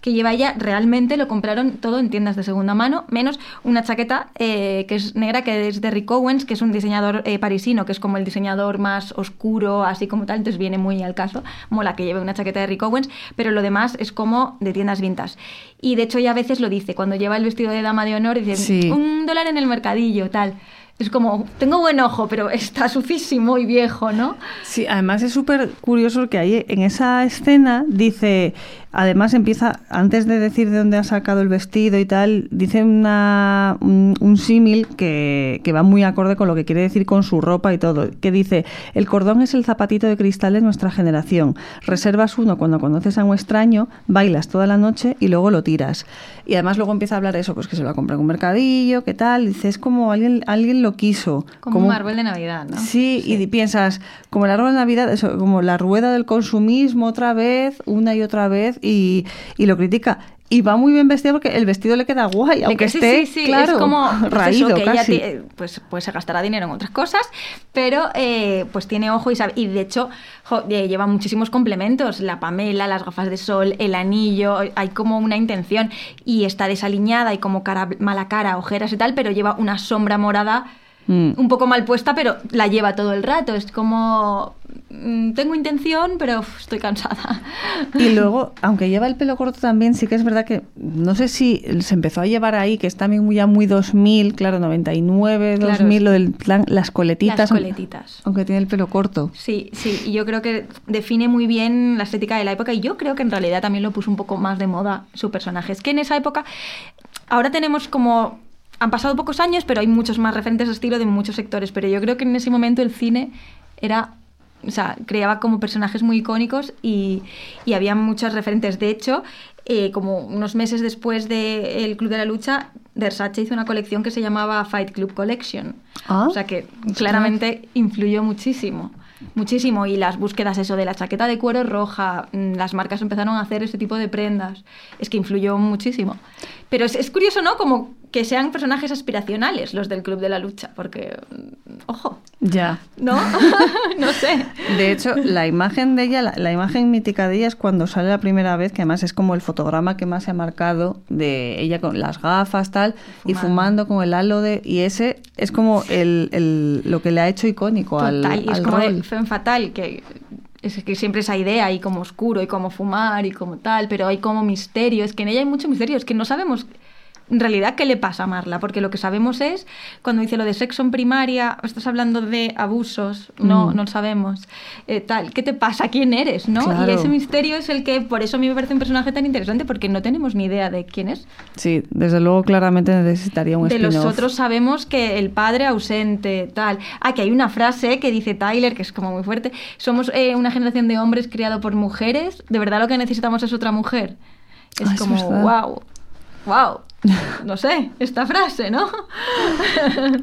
que lleva ella realmente lo compraron todo en tiendas de segunda mano, menos una chaqueta eh, que es negra, que es de Rick Owens, que es un diseñador eh, parisino, que es como el diseñador más oscuro, así como tal, entonces viene muy al caso. Mola que lleve una chaqueta de Rick Owens, pero lo demás es como de tiendas vintas. Y de hecho ella a veces lo dice, cuando lleva el vestido de dama de honor, dice, Sí. un dólar en el mercadillo, tal. Es como, tengo buen ojo, pero está sucísimo y viejo, ¿no? Sí, además es súper curioso que ahí en esa escena dice, además empieza, antes de decir de dónde ha sacado el vestido y tal, dice una, un, un símil que, que va muy acorde con lo que quiere decir con su ropa y todo, que dice, el cordón es el zapatito de cristal de nuestra generación, reservas uno cuando conoces a un extraño, bailas toda la noche y luego lo tiras. Y además luego empieza a hablar eso, pues que se lo ha comprado en un mercadillo, qué tal, dice, es como alguien, alguien lo quiso. Como, un árbol de Navidad, ¿no? Sí, y piensas, como el árbol de Navidad, eso, como la rueda del consumismo otra vez, una y otra vez, y, y lo critica. Y va muy bien vestido porque el vestido le queda guay, aunque que sí, esté, sí, sí, claro, es como pues raído eso, que ella casi. ti- pues, pues se gastará dinero en otras cosas, pero eh, pues tiene ojo y sabe. Y de hecho, jo, eh, lleva muchísimos complementos: la pamela, las gafas de sol, el anillo. Hay como una intención y está desaliñada y como cara, mala cara, ojeras y tal, pero lleva una sombra morada. Mm. Un poco mal puesta, pero la lleva todo el rato. Es como. mm, Tengo intención, pero estoy cansada. Y luego, aunque lleva el pelo corto también, sí que es verdad que no sé si se empezó a llevar ahí, que es también muy, ya muy 2000, claro, 99, Claro, 2000, es- lo del plan, las coletitas. Las coletitas. Aunque tiene el pelo corto. Sí, sí, y yo creo que define muy bien la estética de la época y yo creo que en realidad también lo puso un poco más de moda su personaje. Es que en esa época, ahora tenemos como han pasado pocos años, pero hay muchos más referentes de estilo de muchos sectores. Pero yo creo que en ese momento el cine era o sea, creaba como personajes muy icónicos y, y había muchos referentes. De hecho, eh, como unos meses después del Club de la Lucha, Versace hizo una colección que se llamaba Fight Club Collection. Ah, o sea que claramente influyó muchísimo. Muchísimo. Y las búsquedas, eso de la chaqueta de cuero roja, mm, las marcas empezaron a hacer ese tipo de prendas. Es que influyó muchísimo. Pero es, es curioso, ¿no? Como que sean personajes aspiracionales los del Club de la Lucha, porque, mm, ojo, Ya. ¿no? no sé. De hecho, la imagen de ella, la, la imagen mítica de ella es cuando sale la primera vez, que además es como el fotograma que más se ha marcado de ella con las gafas, tal, y fumando con el halo de... Y ese es como el, el- lo que le ha hecho icónico al, y es al como rol. de Femme Fatal, que es que siempre esa idea ahí como oscuro y como fumar y como tal, pero hay como misterio, es que en ella hay mucho misterio, es que no sabemos en realidad qué le pasa a Marla, porque lo que sabemos es, cuando dice lo de sexo en primaria, estás hablando de abusos, no, Mm. no sabemos, eh, tal, ¿qué te pasa? ¿Quién eres? ¿no? Claro. Y ese misterio es el que, por eso a mí me parece un personaje tan interesante, porque no tenemos ni idea de quién es. Sí, desde luego claramente necesitaría un De los otros sabemos que el padre ausente, tal. Ah, que hay una frase que dice Tyler, que es como muy fuerte. Somos eh, una generación de hombres criados por mujeres. De verdad lo que necesitamos es otra mujer. Es Ah, es como, verdad. wow, wow. No sé, esta frase, ¿no?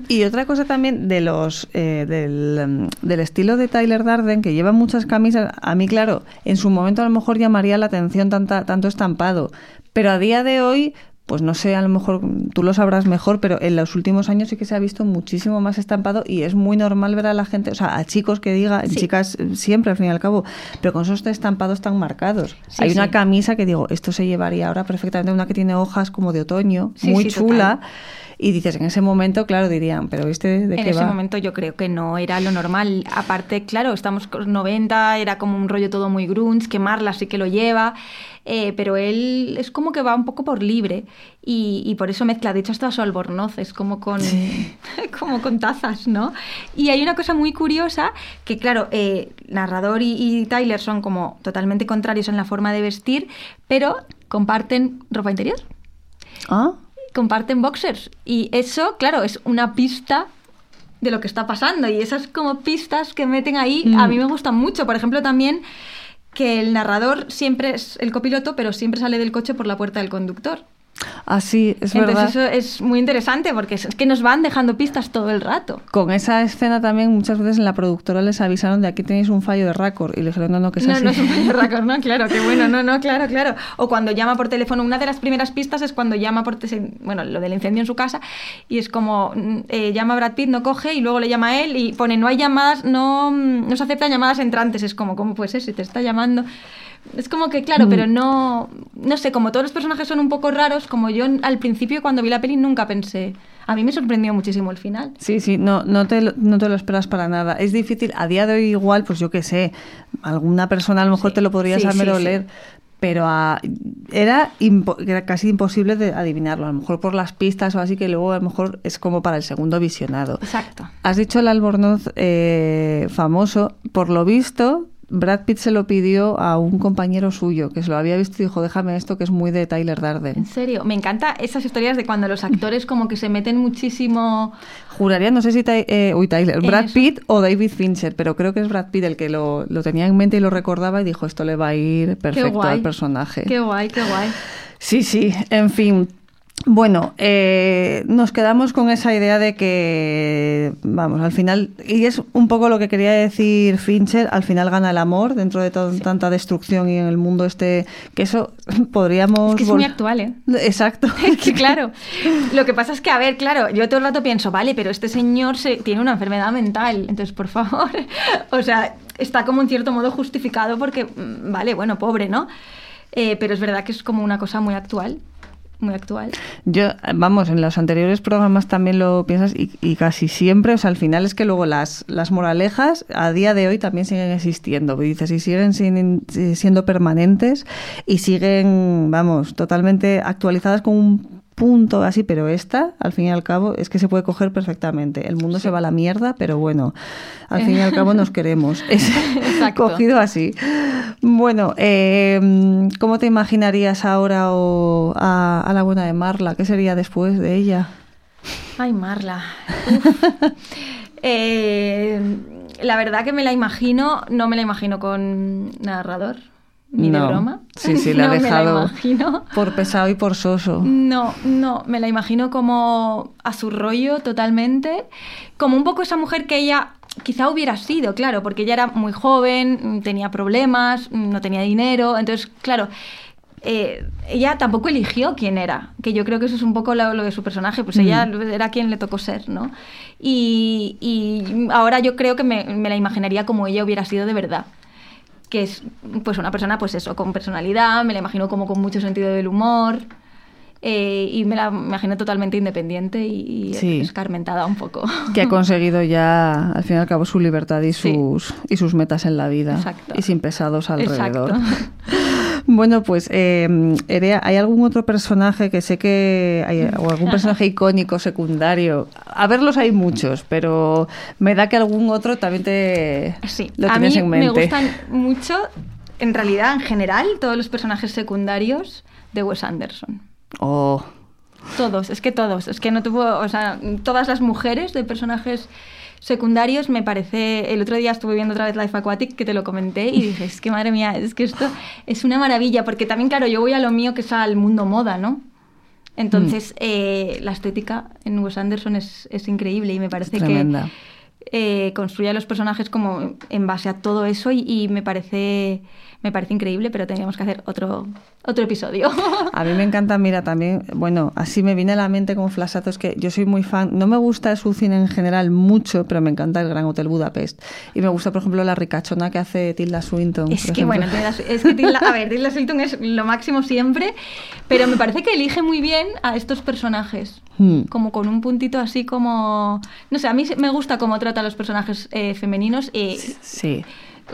Y otra cosa también de los eh, del, estilo de Tyler Darden, que lleva muchas camisas, a mí, claro, en su momento a lo mejor llamaría la atención tanta, tanto estampado, pero a día de hoy, pues no sé, a lo mejor tú lo sabrás mejor, pero en los últimos años sí que se ha visto muchísimo más estampado y es muy normal ver a la gente, o sea, a chicos que diga, Sí. chicas eh, siempre al fin y al cabo, pero con esos estampados tan marcados. Sí, Hay una camisa que digo, esto se llevaría ahora perfectamente, una que tiene hojas como de otoño, muy chula. total. Y dices, en ese momento, claro, dirían, pero este de en qué ese va. momento yo creo que no era lo normal. Aparte, claro, estamos con los 90, era como un rollo todo muy grunge, que Marla sí que lo lleva, eh, pero él es como que va un poco por libre y, y por eso mezcla, de hecho hasta su albornoz, es como con, como con tazas, ¿no? Y hay una cosa muy curiosa, que claro, eh, narrador y, y Tyler son como totalmente contrarios en la forma de vestir, pero comparten ropa interior Ah, comparten boxers. Y eso, claro, es una pista de lo que está pasando. Y esas como pistas que meten ahí Mm. a mí me gustan mucho. Por ejemplo, también que el narrador siempre es el copiloto, pero siempre sale del coche por la puerta del conductor. Así, es Entonces verdad. eso es muy interesante porque es que nos van dejando pistas todo el rato. Con esa escena también muchas veces en la productora les avisaron de aquí tenéis un fallo de récord y le dijeron, no, no, que es no, así. no es un fallo de récord, no, claro, que bueno, no, no, claro, claro. O cuando llama por teléfono, una de las primeras pistas es cuando llama por, bueno, lo del incendio en su casa y es como, mm, eh, llama a Brad Pitt, no coge y luego le llama a él y pone, no hay llamadas, no, mm, no se aceptan llamadas entrantes. Es como, ¿cómo puede ser si te está llamando? Es como que, claro, Mm. pero no, no sé, como todos los personajes son un poco raros, como yo al principio cuando vi la peli nunca pensé, a mí me sorprendió muchísimo el final. Sí, sí, no, no, te, lo- no te lo esperas para nada. Es difícil, a día de hoy igual, pues yo qué sé, alguna persona a lo mejor Sí, te lo podría sí, saber sí, o sí. leer, pero a- era, impo- era casi imposible de adivinarlo, a lo mejor por las pistas o así, que luego a lo mejor es como para el segundo visionado. Exacto. Has dicho el albornoz eh, famoso. Por lo visto, Brad Pitt se lo pidió a un compañero suyo que se lo había visto y dijo, déjame esto que es muy de Tyler Darden. En serio, me encanta esas historias de cuando los actores como que se meten muchísimo... Juraría, no sé si eh, uy, Tyler, Brad Eso. Pitt o David Fincher, pero creo que es Brad Pitt el que lo, lo tenía en mente y lo recordaba y dijo, esto le va a ir perfecto al personaje. Qué guay, qué guay. Sí, sí, en fin. Bueno, eh, nos quedamos con esa idea de que, vamos, al final, y es un poco lo que quería decir Fincher, al final gana el amor dentro de tanta destrucción y en el mundo este, que eso podríamos... Es que es muy actual, ¿eh? Exacto. Es que claro, lo que pasa es que, a ver, claro, yo todo el rato pienso, vale, pero este señor se, tiene una enfermedad mental, entonces, por favor, o sea, está como en cierto modo justificado porque, mm, vale, bueno, pobre, ¿no? Eh, pero es verdad que es como una cosa muy actual, muy actual. Yo, vamos, en los anteriores programas también lo piensas y, y casi siempre, o sea, al final es que luego las, las moralejas a día de hoy también siguen existiendo, dices, y siguen sin- siendo permanentes y siguen, vamos, totalmente actualizadas con un punto así, pero esta, al fin y al cabo, es que se puede coger perfectamente. El mundo se va a la mierda, pero bueno, al fin y al cabo nos queremos. Es cogido así. Bueno, eh, ¿cómo te imaginarías ahora o a, a la buena de Marla? ¿Qué sería después de ella? Ay, Marla. Eh, la verdad que me la imagino, no me la imagino con narrador. Ni de No. broma. Sí, sí, le ha No la dejado imagino. por pesado y por soso. No, no, me la imagino como a su rollo totalmente, como un poco esa mujer que ella quizá hubiera sido, claro, porque ella era muy joven, tenía problemas, no tenía dinero, entonces, claro, eh, ella tampoco eligió quién era, que yo creo que eso es un poco lo, lo de su personaje, pues Mm. ella era quien le tocó ser, ¿no? Y, y ahora yo creo que me, me la imaginaría como ella hubiera sido de verdad que es pues una persona pues eso con personalidad me la imagino como con mucho sentido del humor eh, y me la imagino totalmente independiente y, y Sí. escarmentada un poco Que ha conseguido ya, al fin y al cabo, su libertad y sus, y sus metas en la vida. Exacto. Y sin pesados alrededor. Exacto. Bueno, pues, eh, Erea, ¿hay algún otro personaje que sé que hay, o algún personaje icónico, secundario? A verlos hay muchos, pero me da que algún otro también te sí lo a tienes mí en me gustan mucho en realidad en general todos los personajes secundarios de Wes Anderson. Oh, Todos, es que todos, es que no tuvo, o sea, todas las mujeres de personajes secundarios me parece, el otro día estuve viendo otra vez Life Aquatic que te lo comenté y dije, es que madre mía, es que esto es una maravilla, porque también, claro, yo voy a lo mío que es al mundo moda, ¿no? Entonces, eh, la estética en Wes Anderson es, es increíble y me parece que tremenda. Eh, construye a los personajes como en base a todo eso y, y me parece me parece increíble, pero teníamos que hacer otro otro episodio. A mí me encanta, mira, también, bueno, así me viene a la mente como flashazo, es que yo soy muy fan, no me gusta su cine en general mucho, pero me encanta el Gran Hotel Budapest. Y me gusta, por ejemplo, la ricachona que hace Tilda Swinton. Es que ejemplo. bueno, Tilda- es que Tilda, a ver, Tilda Swinton es lo máximo siempre, pero me parece que elige muy bien a estos personajes. Hmm. Como con un puntito así como... No sé, a mí me gusta cómo trata a los personajes eh, femeninos y Sí.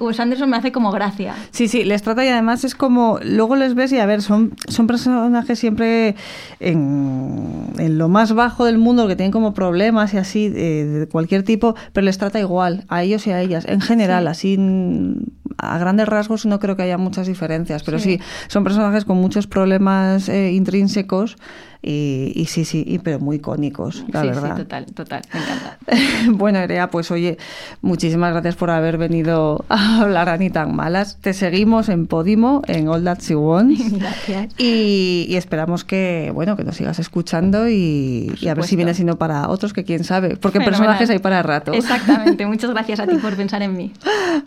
Wes Anderson me hace como gracia. Sí, sí, les trata y además es como, luego les ves y a ver, son, son personajes siempre en, en lo más bajo del mundo, que tienen como problemas y así, eh, de cualquier tipo, pero les trata igual, a ellos y a ellas, en general, así mm, a grandes rasgos no creo que haya muchas diferencias, pero sí, Sí. son personajes con muchos problemas eh, intrínsecos y, y sí, sí, y, pero muy icónicos, la sí, verdad. sí, total, total, me encanta. Bueno, Erea, pues oye, muchísimas gracias por haber venido a hablar a Ni tan malas. Te seguimos en Podimo, en All That She Wants. Gracias. Y, y esperamos que, bueno, que nos sigas escuchando y, y a ver si viene sino para otros, que quién sabe. Porque Fenomenal. personajes hay para rato. Exactamente, muchas gracias a ti por pensar en mí.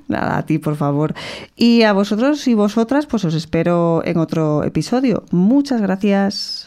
Nada, a ti, por favor. Y a vosotros y vosotras, pues os espero en otro episodio. Muchas gracias.